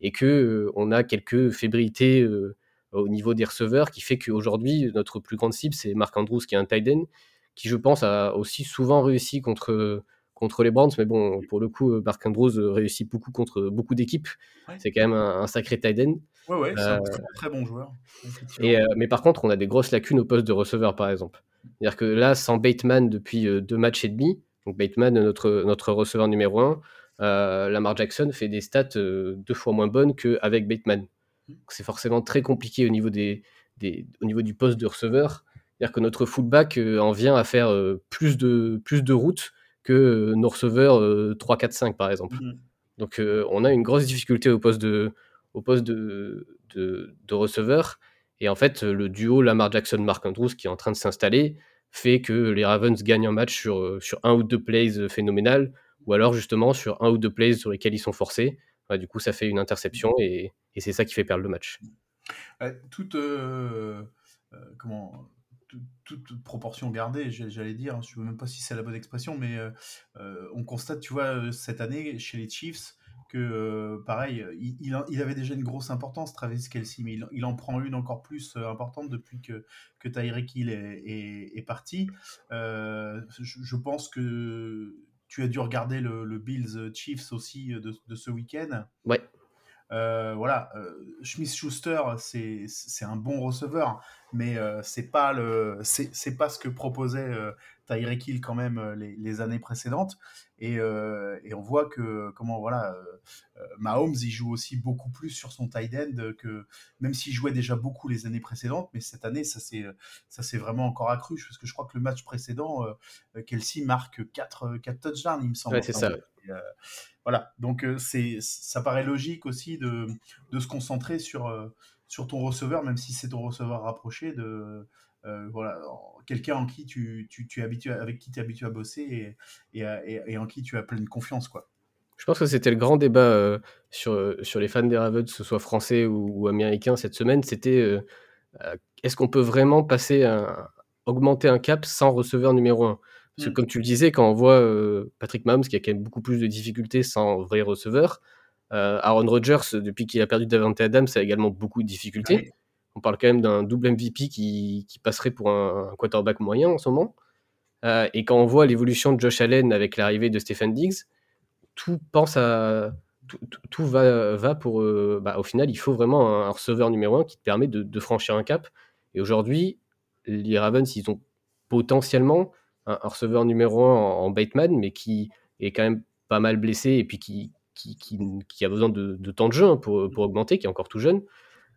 et que euh, on a quelques fébrilités euh, au niveau des receveurs qui fait qu'aujourd'hui, notre plus grande cible, c'est Mark Andrews, qui est un tight end, qui, je pense, a aussi souvent réussi contre, contre les Browns. Mais bon, pour le coup, Mark Andrews réussit beaucoup contre beaucoup d'équipes. Ouais. C'est quand même un, un sacré tight end. Ouais, ouais, c'est un très, très bon joueur. Et, mais par contre, on a des grosses lacunes au poste de receveur, par exemple. C'est-à-dire que là, sans Bateman depuis euh, deux matchs et demi, donc Bateman, notre, notre receveur numéro un, euh, Lamar Jackson fait des stats euh, deux fois moins bonnes qu'avec Bateman. C'est forcément très compliqué au niveau, des, des- au niveau du poste de receveur. C'est-à-dire que notre fullback euh, en vient à faire plus, de, plus de routes que nos receveurs euh, 3, 4, 5, par exemple. Mhm. Donc on a une grosse difficulté au poste de, au poste de, de, de receveur. Et en fait, le duo Lamar Jackson-Mark Andrews qui est en train de s'installer fait que les Ravens gagnent un match sur, euh, sur un ou deux plays euh, phénoménal, ou alors justement sur un ou deux plays sur lesquels ils sont forcés. Du coup, ça fait une interception et, et c'est ça qui fait perdre le match. Euh, toute, comment, toute, toute proportion gardée, j'allais dire, hein, je ne sais même pas si c'est la bonne expression, mais on constate, tu vois, cette année chez les Chiefs, que, euh, pareil, il, il il avait déjà une grosse importance, Travis Kelsey, mais il, il en prend une encore plus euh, importante depuis que, que Tyreek Hill est, est- est parti. Euh, je, je pense que tu as dû regarder le, le Bills Chiefs aussi de, de ce week-end. Ouais. Euh, voilà, euh, Smith-Schuster, c'est c'est un bon receveur, mais euh, c'est pas le c'est pas ce que proposait euh, Tyreek Hill quand même euh, les, les années précédentes. Et, euh, et on voit que comment voilà, euh, Mahomes il joue aussi beaucoup plus sur son tight end que même s'il jouait déjà beaucoup les années précédentes, mais cette année ça s'est ça s'est vraiment encore accru parce que je crois que le match précédent, euh, Kelsey marque 4 quatre touchdowns, il me semble. Ouais, c'est ça. Et, voilà, donc c'est, ça paraît logique aussi de, de se concentrer sur, sur ton receveur, même si c'est ton receveur rapproché, de voilà, en- quelqu'un en qui tu, tu, tu es habitué, avec qui tu es habitué à bosser et, et, à- et- et en qui tu as pleine confiance. Quoi. Je pense que c'était le grand débat euh, sur, sur les fans des Ravens, que ce soit français ou, ou américains cette semaine. C'était euh, euh, est-ce qu'on peut vraiment passer un, augmenter un cap sans receveur numéro un? Parce que Mm. comme tu le disais, quand on voit euh, Patrick Mahomes qui a quand même beaucoup plus de difficultés sans vrai receveur, euh, Aaron Rodgers, depuis qu'il a perdu Davante Adams, a également beaucoup de difficultés. On parle quand même d'un double MVP qui, passerait pour un, quarterback moyen en ce moment. Euh, et quand on voit l'évolution de Josh Allen avec l'arrivée de Stephen Diggs, tout pense à tout, va, va pour euh, bah, au final il faut vraiment un, receveur numéro un qui te permet de, franchir un cap et aujourd'hui les Ravens ils ont potentiellement un, receveur numéro un en, en Bateman mais qui est quand même pas mal blessé et puis qui, qui a besoin de, de temps de jeu hein, pour, pour augmenter qui est encore tout jeune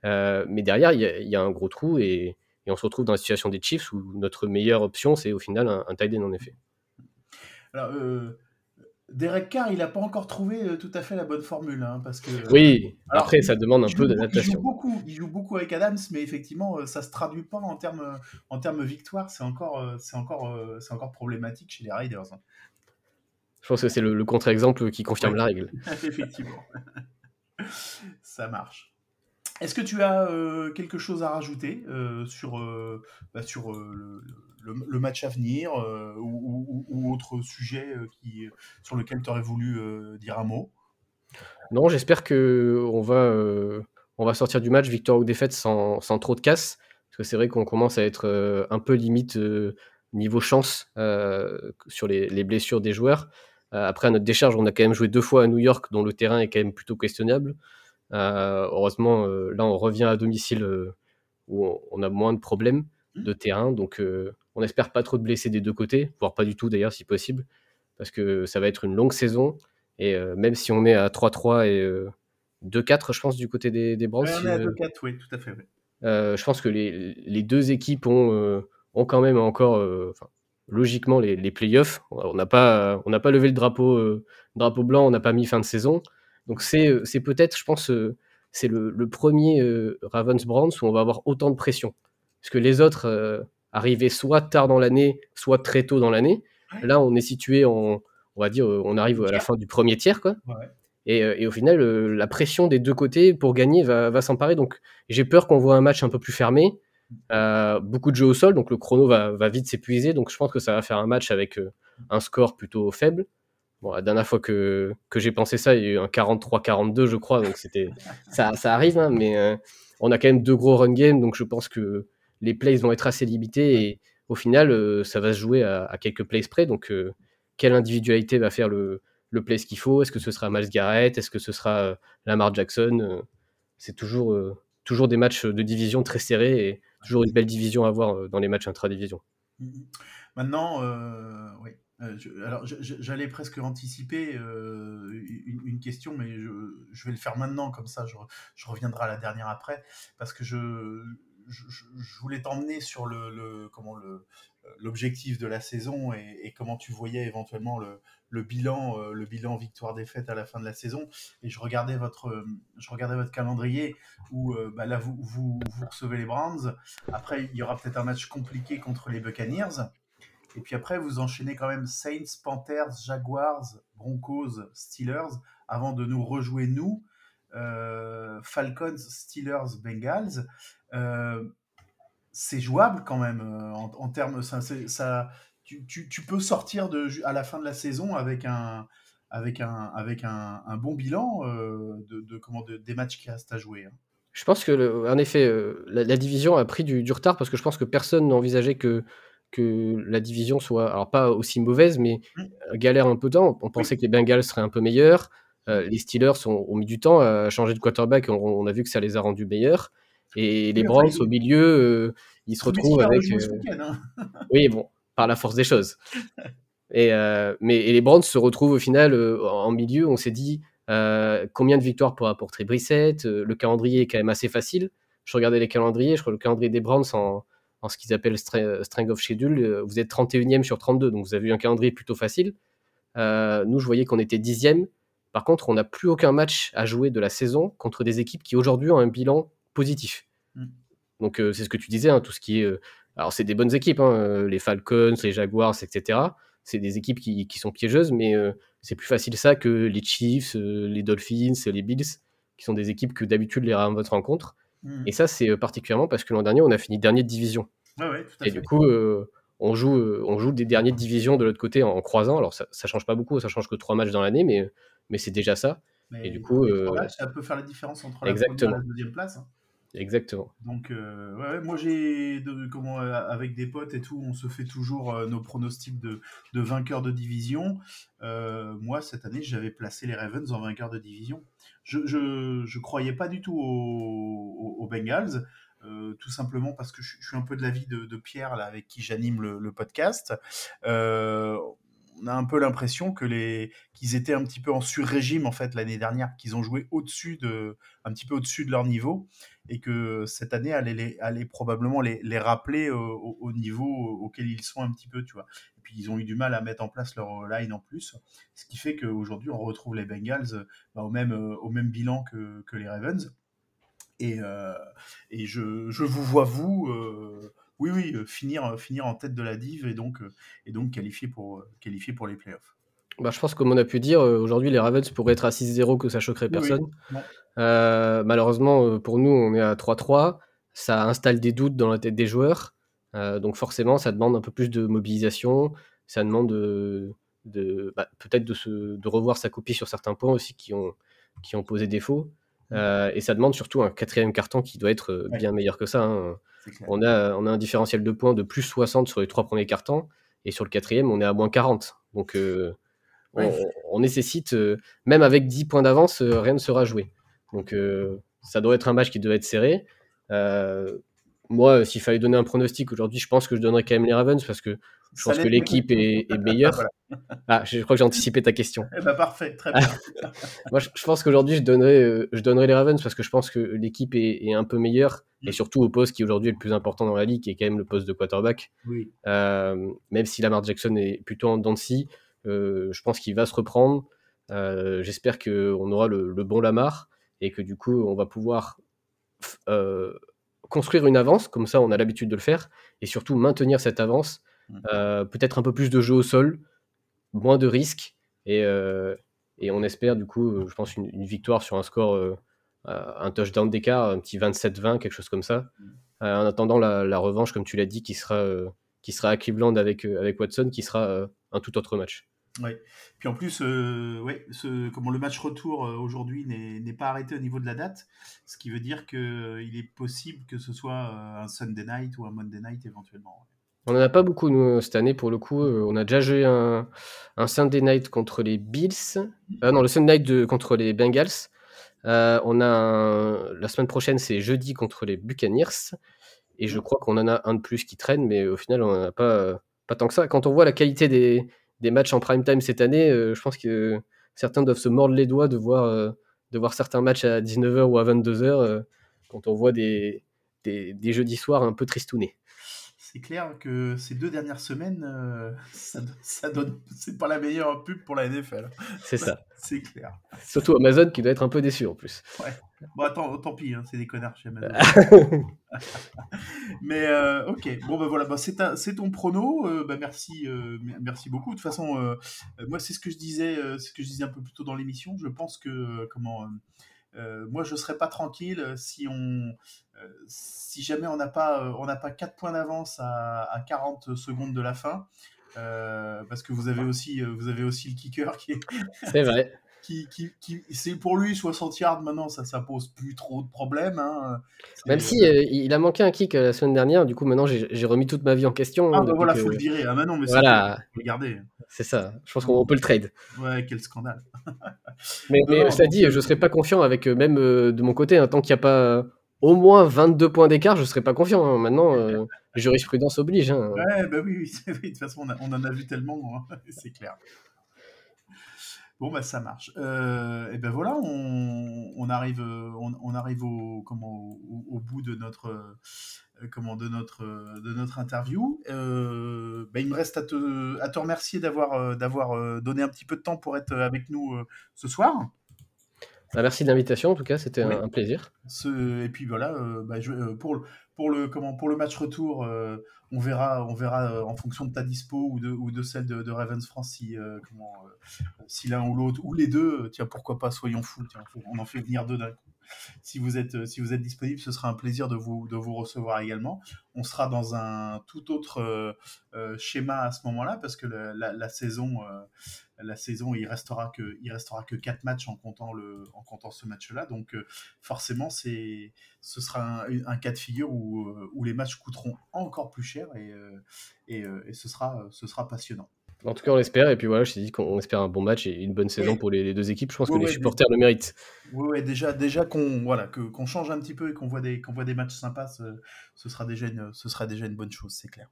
Euh, mais derrière il y, a, il y a un gros trou et, et on se retrouve dans la situation des Chiefs où notre meilleure option c'est au final un, un tight end en effet Alors, euh, Derek Carr, il n'a pas encore trouvé euh, tout à fait la bonne formule. hein, parce que, oui alors, après ça demande un il peu il d'adaptation beaucoup, il joue beaucoup avec Adams, mais effectivement, ça se traduit pas en termes en termes victoire. C'est encore, c'est encore, c'est encore problématique chez les Raiders. hein. Je pense que c'est le, le contre-exemple qui confirme Ouais. la règle. Effectivement. Ça marche. Est-ce que tu as euh, quelque chose à rajouter euh, sur, euh, bah, le, match à venir ou, autre sujet sur lequel tu aurais voulu dire un mot? Non, j'espère que on va, on va sortir du match victoire ou défaite sans, trop de casse. Parce que c'est vrai qu'on commence à être un peu limite niveau chance sur les, les blessures des joueurs. Après, à notre décharge, on a quand même joué deux fois à New York, dont le terrain est quand même plutôt questionnable. Euh, heureusement, euh, là, on revient à domicile euh, où on, on a moins de problèmes de terrain. Donc, on espère pas trop de blessés des deux côtés, voire pas du tout d'ailleurs, si possible. Parce que ça va être une longue saison. Et même si on est à 3-3 et euh, 2-4, je pense, du côté des, des Browns, Ouais, si, on est à euh, 2-4, oui, tout à fait. oui. euh, je pense que les, les deux équipes ont, euh, ont quand même encore, euh, enfin, logiquement, les, les playoffs. On n'a pas, on n'a pas levé le drapeau, drapeau blanc, on n'a pas mis fin de saison. Donc c'est, euh, c'est peut-être, je pense, euh, c'est le, le premier euh, Ravens Browns où on va avoir autant de pression. Parce que les autres arrivaient soit tard dans l'année, soit très tôt dans l'année. Là, on est situé en, on va dire, on arrive à la fin du premier tiers, quoi. Ouais. Et, et au final, la pression des deux côtés pour gagner va, va s'emparer. Donc, j'ai peur qu'on voit un match un peu plus fermé. Euh, beaucoup de jeux au sol, donc le chrono va, va vite s'épuiser. Donc, je pense que ça va faire un match avec un score plutôt faible. Bon, la dernière fois que, que j'ai pensé ça, il y a eu un 43-42, je crois. Donc, c'était ça, ça arrive, hein, mais euh, on a quand même deux gros run games. Donc, je pense que les plays vont être assez limités. Et au final, euh, ça va se jouer à, à quelques plays près. Donc, euh, quelle individualité va faire le, le play qu'il faut? Est-ce que ce sera Miles Garrett? Est-ce que ce sera Lamar Jackson? C'est toujours, toujours des matchs de division très serrés et toujours une belle division à voir euh, dans les matchs intra-division. Mhm. Maintenant, oui. Euh, alors, j'allais presque anticiper euh, une, question, mais je, vais le faire maintenant, comme ça, je, reviendrai à la dernière après, parce que je, voulais t'emmener sur le, comment le l'objectif de la saison et, comment tu voyais éventuellement le, bilan, euh, le bilan victoire-défaite à la fin de la saison. Et je regardais votre, je regardais votre calendrier où bah là vous, vous, vous recevez les Browns. Après, il y aura peut-être un match compliqué contre les Buccaneers. Et puis après, vous enchaînez quand même Saints, Panthers, Jaguars, Broncos, Steelers, avant de nous rejouer nous, euh, Falcons, Steelers, Bengals. Euh, c'est jouable quand même euh, en, termes. Ça, tu, tu- peux sortir de, à la fin de la saison avec un, avec un, avec un, bon bilan de, comment, de- des matchs qui restent à jouer. hein. Je pense que, en effet, la, division a pris du retard parce que je pense que personne n'envisageait que, que la division soit, alors pas aussi mauvaise, mais Mm. euh, galère un peu de temps. On pensait que les Bengals seraient un peu meilleurs. Euh, les Steelers ont, ont mis du temps à changer de quarterback. On, on a vu que ça les a rendus meilleurs. Et les Browns, au milieu, euh, ils se retrouvent avec. hein. oui, bon, par la force des choses. Et, mais, et les Browns se retrouvent au final en milieu. On s'est dit combien de victoires pour apporter Brissett Euh, Le calendrier est quand même assez facile. Je regardais les calendriers. Je crois que le calendrier des Browns en, en ce qu'ils appellent stre- strength of schedule, euh, vous êtes 31e sur 32. Donc vous avez eu un calendrier plutôt facile. Euh, nous, je voyais qu'on était 10e. Par contre, on n'a plus aucun match à jouer de la saison contre des équipes qui aujourd'hui ont un bilan positif. Mm. Donc euh, c'est ce que tu disais, hein, tout ce qui est... euh, alors c'est des bonnes équipes, hein, euh, les Falcons, les Jaguars, etc. C'est des équipes qui, qui sont piégeuses, mais euh, c'est plus facile ça que les Chiefs, euh, les Dolphins, les Bills, qui sont des équipes que d'habitude les Ravens rencontrent. Mm. Et ça, c'est euh, particulièrement parce que l'an dernier, on a fini dernier de division. Ouais, ouais, tout à Et fait. du coup, euh, on, joue, euh, on joue des derniers de division de l'autre côté en, en croisant. Alors ça, ça change pas beaucoup, ça change que trois matchs dans l'année, mais, mais c'est déjà ça. Mais et du coup, matchs, ça peut faire la différence entre la exactement. première et la deuxième place. hein. Exactement. Donc, euh, moi, j'ai, comment, euh, avec des potes et tout, on se fait toujours euh, nos pronostics de, de vainqueurs de division. Moi, cette année, j'avais placé les Ravens en vainqueurs de division. Je, je, je croyais pas du tout aux, aux- Bengals, tout simplement parce que je, suis un peu de l'avis de, Pierre, avec qui j'anime le, le podcast. Euh, on a un peu l'impression que les qu'ils étaient un petit peu en sur-régime en fait l'année dernière, qu'ils ont joué au-dessus de un petit peu au-dessus de leur niveau et que cette année allait, les- allait probablement les, les rappeler au, au- au niveau auquel ils sont un petit peu, tu vois. Et puis ils ont eu du mal à mettre en place leur line en plus, ce qui fait qu'aujourd'hui on retrouve les Bengals bah, au, même, au même bilan que, que les Ravens. Et, euh, et je, je vous vois, vous, euh, oui, oui, euh, finir, finir en tête de la div et donc, euh, et donc qualifier, pour, euh, qualifier pour les playoffs. Bah, je pense, comme on a pu dire, euh, aujourd'hui, les Ravens pourraient être à 6-0, que ça choquerait oui. personne. Euh, malheureusement, euh, pour nous, on est à 3-3. Ça installe des doutes dans la tête des joueurs. Euh, donc forcément, ça demande un peu plus de mobilisation. Ça demande de, de- bah, peut-être de, de revoir sa copie sur certains points aussi qui ont, qui ont posé défaut. Euh, et ça demande surtout un quatrième carton qui doit être euh, Ouais. bien meilleur que ça. hein. On a, on a un différentiel de points de plus 60 sur les trois premiers cartons, et sur le quatrième, on est à moins 40. Donc, euh, on, Ouais. on nécessite, euh, même avec 10 points d'avance, rien ne sera joué. Donc, ça doit être un match qui doit être serré. Moi, euh, s'il fallait donner un pronostic aujourd'hui, je pense que je donnerais quand même les Ravens parce que je pense que l'équipe est, est meilleure. Voilà. Ah, je crois que j'ai anticipé ta question. Eh ben, parfait, très bien. Moi, je, je pense qu'aujourd'hui, je donnerais, euh, je donnerais les Ravens parce que je pense que l'équipe est, est un peu meilleure et surtout au poste qui aujourd'hui est le plus important dans la ligue, qui est quand même le poste de quarterback. Oui. Euh, même si Lamar Jackson est plutôt en dents de scie, euh, je pense qu'il va se reprendre. Euh, J'espère qu'on aura le, le bon Lamar et que du coup, on va pouvoir construire une avance, comme ça on a l'habitude de le faire, et surtout maintenir cette avance. Mm. Euh, Peut-être un peu plus de jeu au sol, moins de risques, et, euh, et on espère du coup, euh, je pense, une, une victoire sur un score, euh, un touchdown d'écart, un petit 27-20, quelque chose comme ça. Mm. En attendant la, la revanche, comme tu l'as dit, qui sera, qui sera à Cleveland avec, avec Watson, qui sera un tout autre match. Ouais. Puis en plus, euh, ouais, comment le match retour euh, aujourd'hui n'est pas arrêté au niveau de la date, ce qui veut dire qu'il est possible que ce soit euh, un Sunday night ou un Monday night éventuellement. On n'en a pas beaucoup nous, cette année pour le coup. Euh, on a déjà joué un, un Sunday night contre les Bills. Euh, non, le Sunday night de, contre les Bengals. Euh, on a la semaine prochaine, c'est jeudi contre les Buccaneers. Et je crois qu'on en a un de plus qui traîne, mais au final, on n'en a pas, euh, pas tant que ça. Quand on voit la qualité des, des matchs en prime time cette année, euh, je pense que certains doivent se mordre les doigts de voir, euh, de voir certains matchs à 19h ou à 22h euh, quand on voit des, des, des jeudis soirs un peu tristounés. C'est clair que ces deux dernières semaines, euh, ça, ça donne, c'est pas la meilleure pub pour la NFL. C'est ça. C'est clair. Surtout Amazon qui doit être un peu déçu en plus. Bon, attends, tant pis, hein, c'est des connards chez Amazon. Mais euh, ok, bon ben voilà, bah, c'est ton prono. euh, bah, merci, merci beaucoup. De toute façon, moi c'est ce que je disais, ce que je disais un peu plus tôt dans l'émission. Je pense que comment, euh, moi je serais pas tranquille euh, si on, euh, si jamais on n'a pas, euh, on n'a pas 4 points d'avance à, à 40 secondes de la fin. Parce que vous avez aussi, vous avez aussi le kicker qui, est- C'est vrai. Qui, qui, qui- c'est pour lui 60 yards maintenant, ça, ça pose plus trop de problèmes. Hein. Même si euh, il a manqué un kick euh, la semaine dernière, du coup maintenant j'ai remis toute ma vie en question. ah hein, bah voilà, que- faut le virer. Ah bah non, mais Voilà, regardez. c'est ça. Je pense qu'on on peut le trade. Ouais, quel scandale. Mais, non, donc, dit, euh, je serais pas confiant avec euh, même euh, de mon côté. hein, tant qu'il n'y a pas euh, au moins 22 points d'écart, je serais pas confiant. hein. Maintenant, euh, jurisprudence oblige. hein. Ouais, bah oui, oui, oui, de toute façon, on, a- on en a vu tellement, hein, c'est clair. Bon, bah ça marche. Euh, et ben voilà, on, on arrive, on, on arrive au, comment, au, au bout de notre, euh, comment, de notre, de notre interview. Euh, bah, il me reste à te, à te remercier d'avoir, euh, d'avoir donné un petit peu de temps pour être avec nous ce soir. Bah, merci de l'invitation, en tout cas, c'était un- Oui. un plaisir. Ce, et puis voilà, euh, bah, je- euh, pour, le, pour, le, comment, pour le match retour, euh, on verra, on verra euh, en fonction de ta dispo ou de, celle de, Ravens France si, euh, euh, si l'un ou l'autre, ou les deux, tiens, pourquoi pas, soyons fous, tiens, on en fait venir deux d'un coup. Si vous, êtes, si disponible, ce sera un plaisir de vous, recevoir également. On sera dans un tout autre schéma à ce moment-là parce que la, saison, la saison, il restera que, il restera que quatre matchs en comptant le, en comptant ce match-là. Donc euh, forcément, c'est, ce sera un, un cas de figure où, euh, où les matchs coûteront encore plus cher et, euh, et, et ce sera, ce sera passionnant. En tout cas, on l'espère. Et puis voilà, je t'ai dit qu'on espère un bon match et une bonne saison pour les, les deux équipes. Je pense Ouais, que les supporters le méritent. Oui, déjà, déjà qu'on voilà, que, qu'on change un petit peu et qu'on voit des, qu'on voit des matchs sympas, ce, ce sera déjà une, ce sera déjà une bonne chose, c'est clair.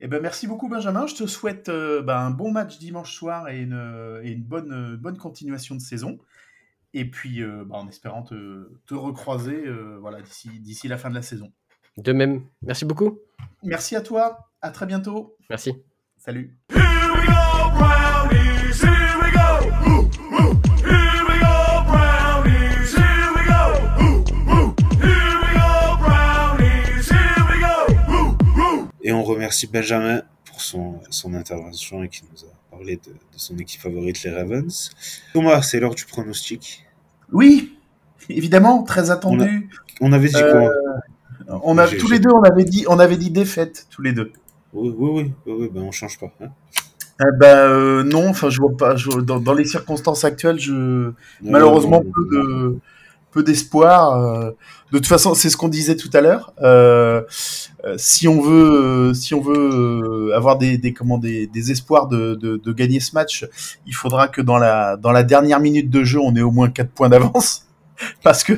Eh ben, merci beaucoup Benjamin. Je te souhaite euh, bah, un bon match dimanche soir et une, et une bonne, euh, bonne continuation de saison. Et puis, euh, bah, en espérant te, te recroiser voilà, d'ici, d'ici la fin de la saison. De même. Merci beaucoup. Merci à toi. À très bientôt. Merci. Salut. Et on remercie Benjamin pour son, son intervention et qui nous a parlé de, de son équipe favorite, les Ravens. Thomas, c'est l'heure du pronostic. Oui, évidemment, très attendu. On avait dit Euh, quoi? On a, J'ai- tous les deux, on avait dit, on avait dit défaite, tous les deux. Oui, oui, oui, oui, oui, ben on change pas. hein. Eh ben euh, non, enfin je vois pas. je- dans, dans les circonstances actuelles, je Non, malheureusement non, peu de peu d'espoir. euh. de toute façon, c'est ce qu'on disait tout à l'heure. Euh, euh, si on veut, si on veut avoir des, des comment des, des espoirs de, de, de gagner ce match, il faudra que dans la dans la dernière minute de jeu, on ait au moins 4 points d'avance. Parce que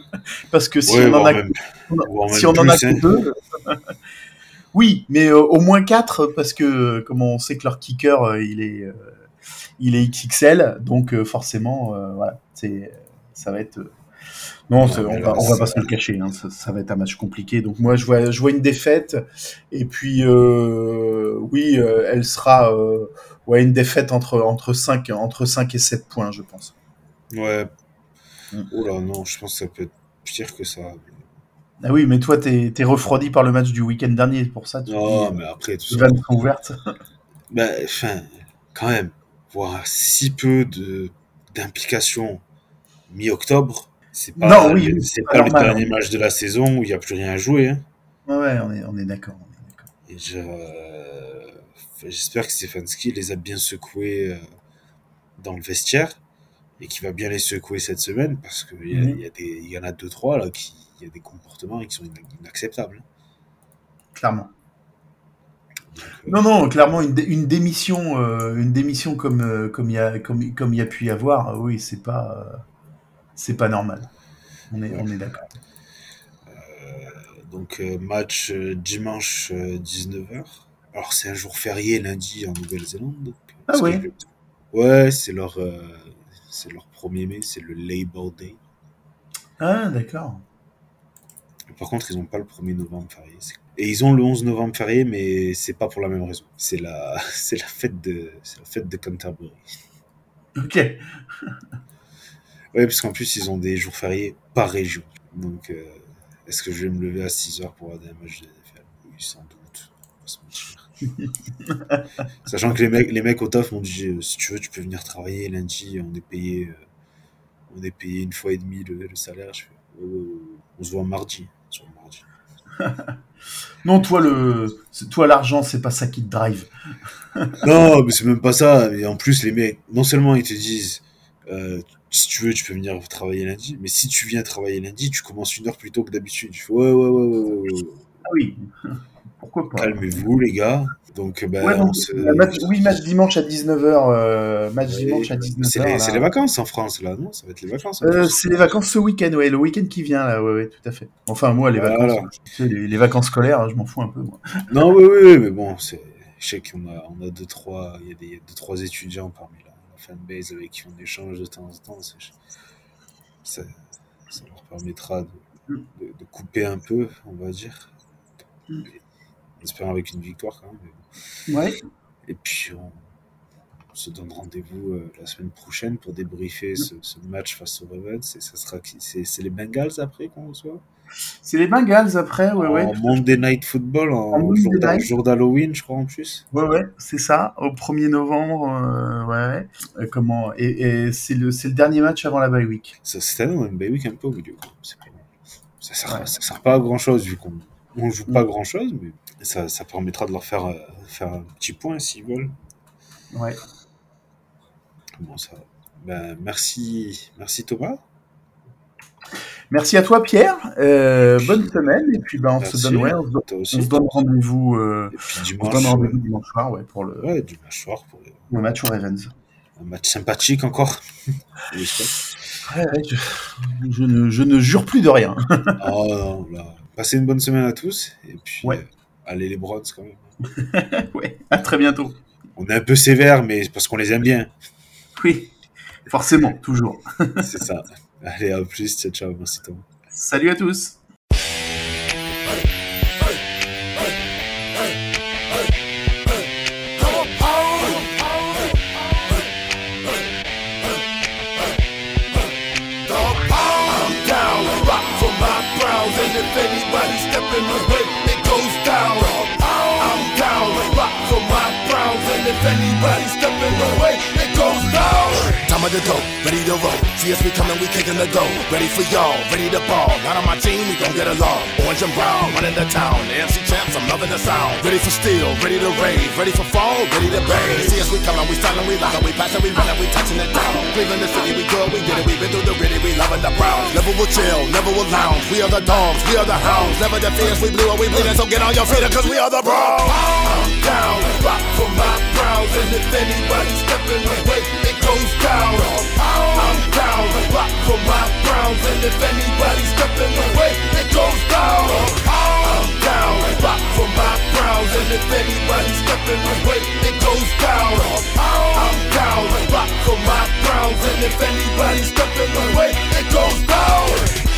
parce que si Ouais, on en a même- si on en a plus, hein. que deux. oui, mais au moins quatre parce que euh, comme on sait que leur kicker il est il est XXL, donc forcément voilà, c'est ça va être non, Ouais, on va, on va ça- pas se le cacher, hein, ça, ça va être un match compliqué. Donc moi, je vois, je vois une défaite, et puis euh, oui, euh, elle sera euh, ouais une défaite entre entre 5 entre 5 et 7 points, je pense. Ouais. Mm. Oh là, non, je pense que ça peut être pire que ça. Ah oui, mais toi, t'es es refroidi par le match du week-end dernier, pour ça. Tu Non, dis, mais après, tout les ça. sont ouvertes. Ben, enfin, quand même, voir si peu de d'implication mi-octobre, c'est pas, Non, oui, le- c'est pas pas, le dernier match de la saison où il n'y a plus rien à jouer. Hein. Ouais, on est, on est d'accord. euh, j'espère que Stefanski les a bien secoués euh, dans le vestiaire et qu'il va bien les secouer cette semaine parce qu'il y, Mhm. y, y en a deux, trois là qui y a des comportements qui sont ina- inacceptables. Clairement. Donc, euh, Non, non, clairement, une, dé- une démission, euh, une démission comme comme il y a comme comme il y a pu y avoir, oui, c'est pas c'est pas normal. On est on est d'accord. Donc euh, match euh, dimanche 19h. Alors c'est un jour férié lundi en Nouvelle-Zélande. euh, Ah que oui. Ouais, c'est leur euh, c'est leur 1er mai, c'est le Labor Day. Ah, d'accord. Par contre, ils n'ont pas le 1er novembre férié. Et ils ont le 11 novembre férié, mais c'est pas pour la même raison. C'est la c'est la fête de c'est la fête de Canterbury. Ok. Ouais, parce qu'en plus ils ont des jours fériés par région. Donc euh, est-ce que je vais me lever à 6h pour regarder un match de NFL Oui, sans doute. On se. Sachant que les mecs, les mecs au taf m'ont dit euh, si tu veux, tu peux venir travailler lundi, on est payé, euh, on est payé une fois et demie le, le salaire. Je fais, Ouais, ouais, ouais, on se voit mardi. Sur mardi. Non, toi, le, toi, l'argent, c'est pas ça qui te drive. Non, mais c'est même pas ça. Et en plus, les mecs, non seulement ils te disent, euh, si tu veux, tu peux venir travailler lundi, mais si tu viens travailler lundi, tu commences une heure plus tôt que d'habitude. Ouais, ouais, ouais, ouais, ouais. Ah oui. Pourquoi pas? Calmez-vous, les gars. Donc, ben, Ouais, on donc, se- match- oui, match dimanche à 19h. euh, match Ouais, dimanche à C'est 19h. les, là. c'est les vacances en France, là, non? Ça va être les vacances. Euh, c'est les vacances ce week-end, ouais, le week-end qui vient, là, ouais, ouais, tout à fait. Enfin, moi, les Voilà. vacances, les, les vacances scolaires, hein, je m'en fous un peu, moi. Non, oui, oui, mais bon, c'est, je sais qu'on a, on a deux, trois, il y a des, deux, trois étudiants parmi la fanbase avec qui on échange de temps en temps. ça, ça leur permettra de, de, de couper un peu, on va dire. Mm. En espérant avec une victoire quand même. mais bon. Ouais. Et puis, on, on se donne rendez-vous euh, la semaine prochaine pour débriefer ce, ce match face aux Ravens. Et ça sera qui? C'est, c'est les Bengals après qu'on reçoit? C'est les Bengals après, ouais, ouais. En Monday Night Football, en, jour, d'a- Night. jour d'Halloween, je crois en plus. Ouais, ouais, c'est ça, au 1er novembre, euh, ouais. Euh, comment Et, et c'est le, dernier match avant la bye week. A une bye week un peu au milieu. quoi. C'est pas- Ça sert, Ouais. ça sert pas à grand chose vu qu'on on joue pas Mm. grand chose, mais ça, ça permettra de leur faire, euh, faire un petit point s'ils veulent. Ouais. Bon, ça? Ben, merci, merci Thomas. Merci à toi, Pierre. Euh, bonne semaine, et puis, ben, on Merci. se donne, ouais, on Toi on aussi. se donne rendez-vous, euh, dimanche, euh, rendez-vous dimanche soir, ouais, pour le, ouais, dimanche soir pour le match aux Ravens. un match sympathique encore. Ouais, ouais, je, je ne, je ne jure plus de rien. oh non, là. Passez une bonne semaine à tous. Et puis, Ouais. euh, allez les Browns quand même. ouais, à très bientôt. On est un peu sévère, mais c'est parce qu'on les aime bien. Oui, forcément, toujours. C'est ça. Allez, à plus. Ciao, ciao. Merci Thomas. Salut à tous. Of the go, ready to roll. See us we coming, we kicking the dough. Ready for y'all, ready to ball. Not on my team, we gon' get along. Orange and brown, running the town. The MC champs, I'm loving the sound. Ready for steel, ready to rave, ready for fall, ready to bang. See us we coming, we styling, we locking, we passing, we running, we touching it down. Cleveland the city, we good, we did it, we been through the gritty, we loving the Browns. Never will chill, never will lounge. We are the dogs, we are the hounds. Never the fierce, we blue or we bleeding, so get on your feet, cause we are the Browns. I'm down, rock for my Browns, and if anybody step in the way, it goes down. I'm down, rock for my Browns, and if anybody step in the way, it goes down. I'm down, rock for my Browns, and if anybody step in the way, it goes down. I'm down, rock for my Browns, and if anybody step in the way, it goes down.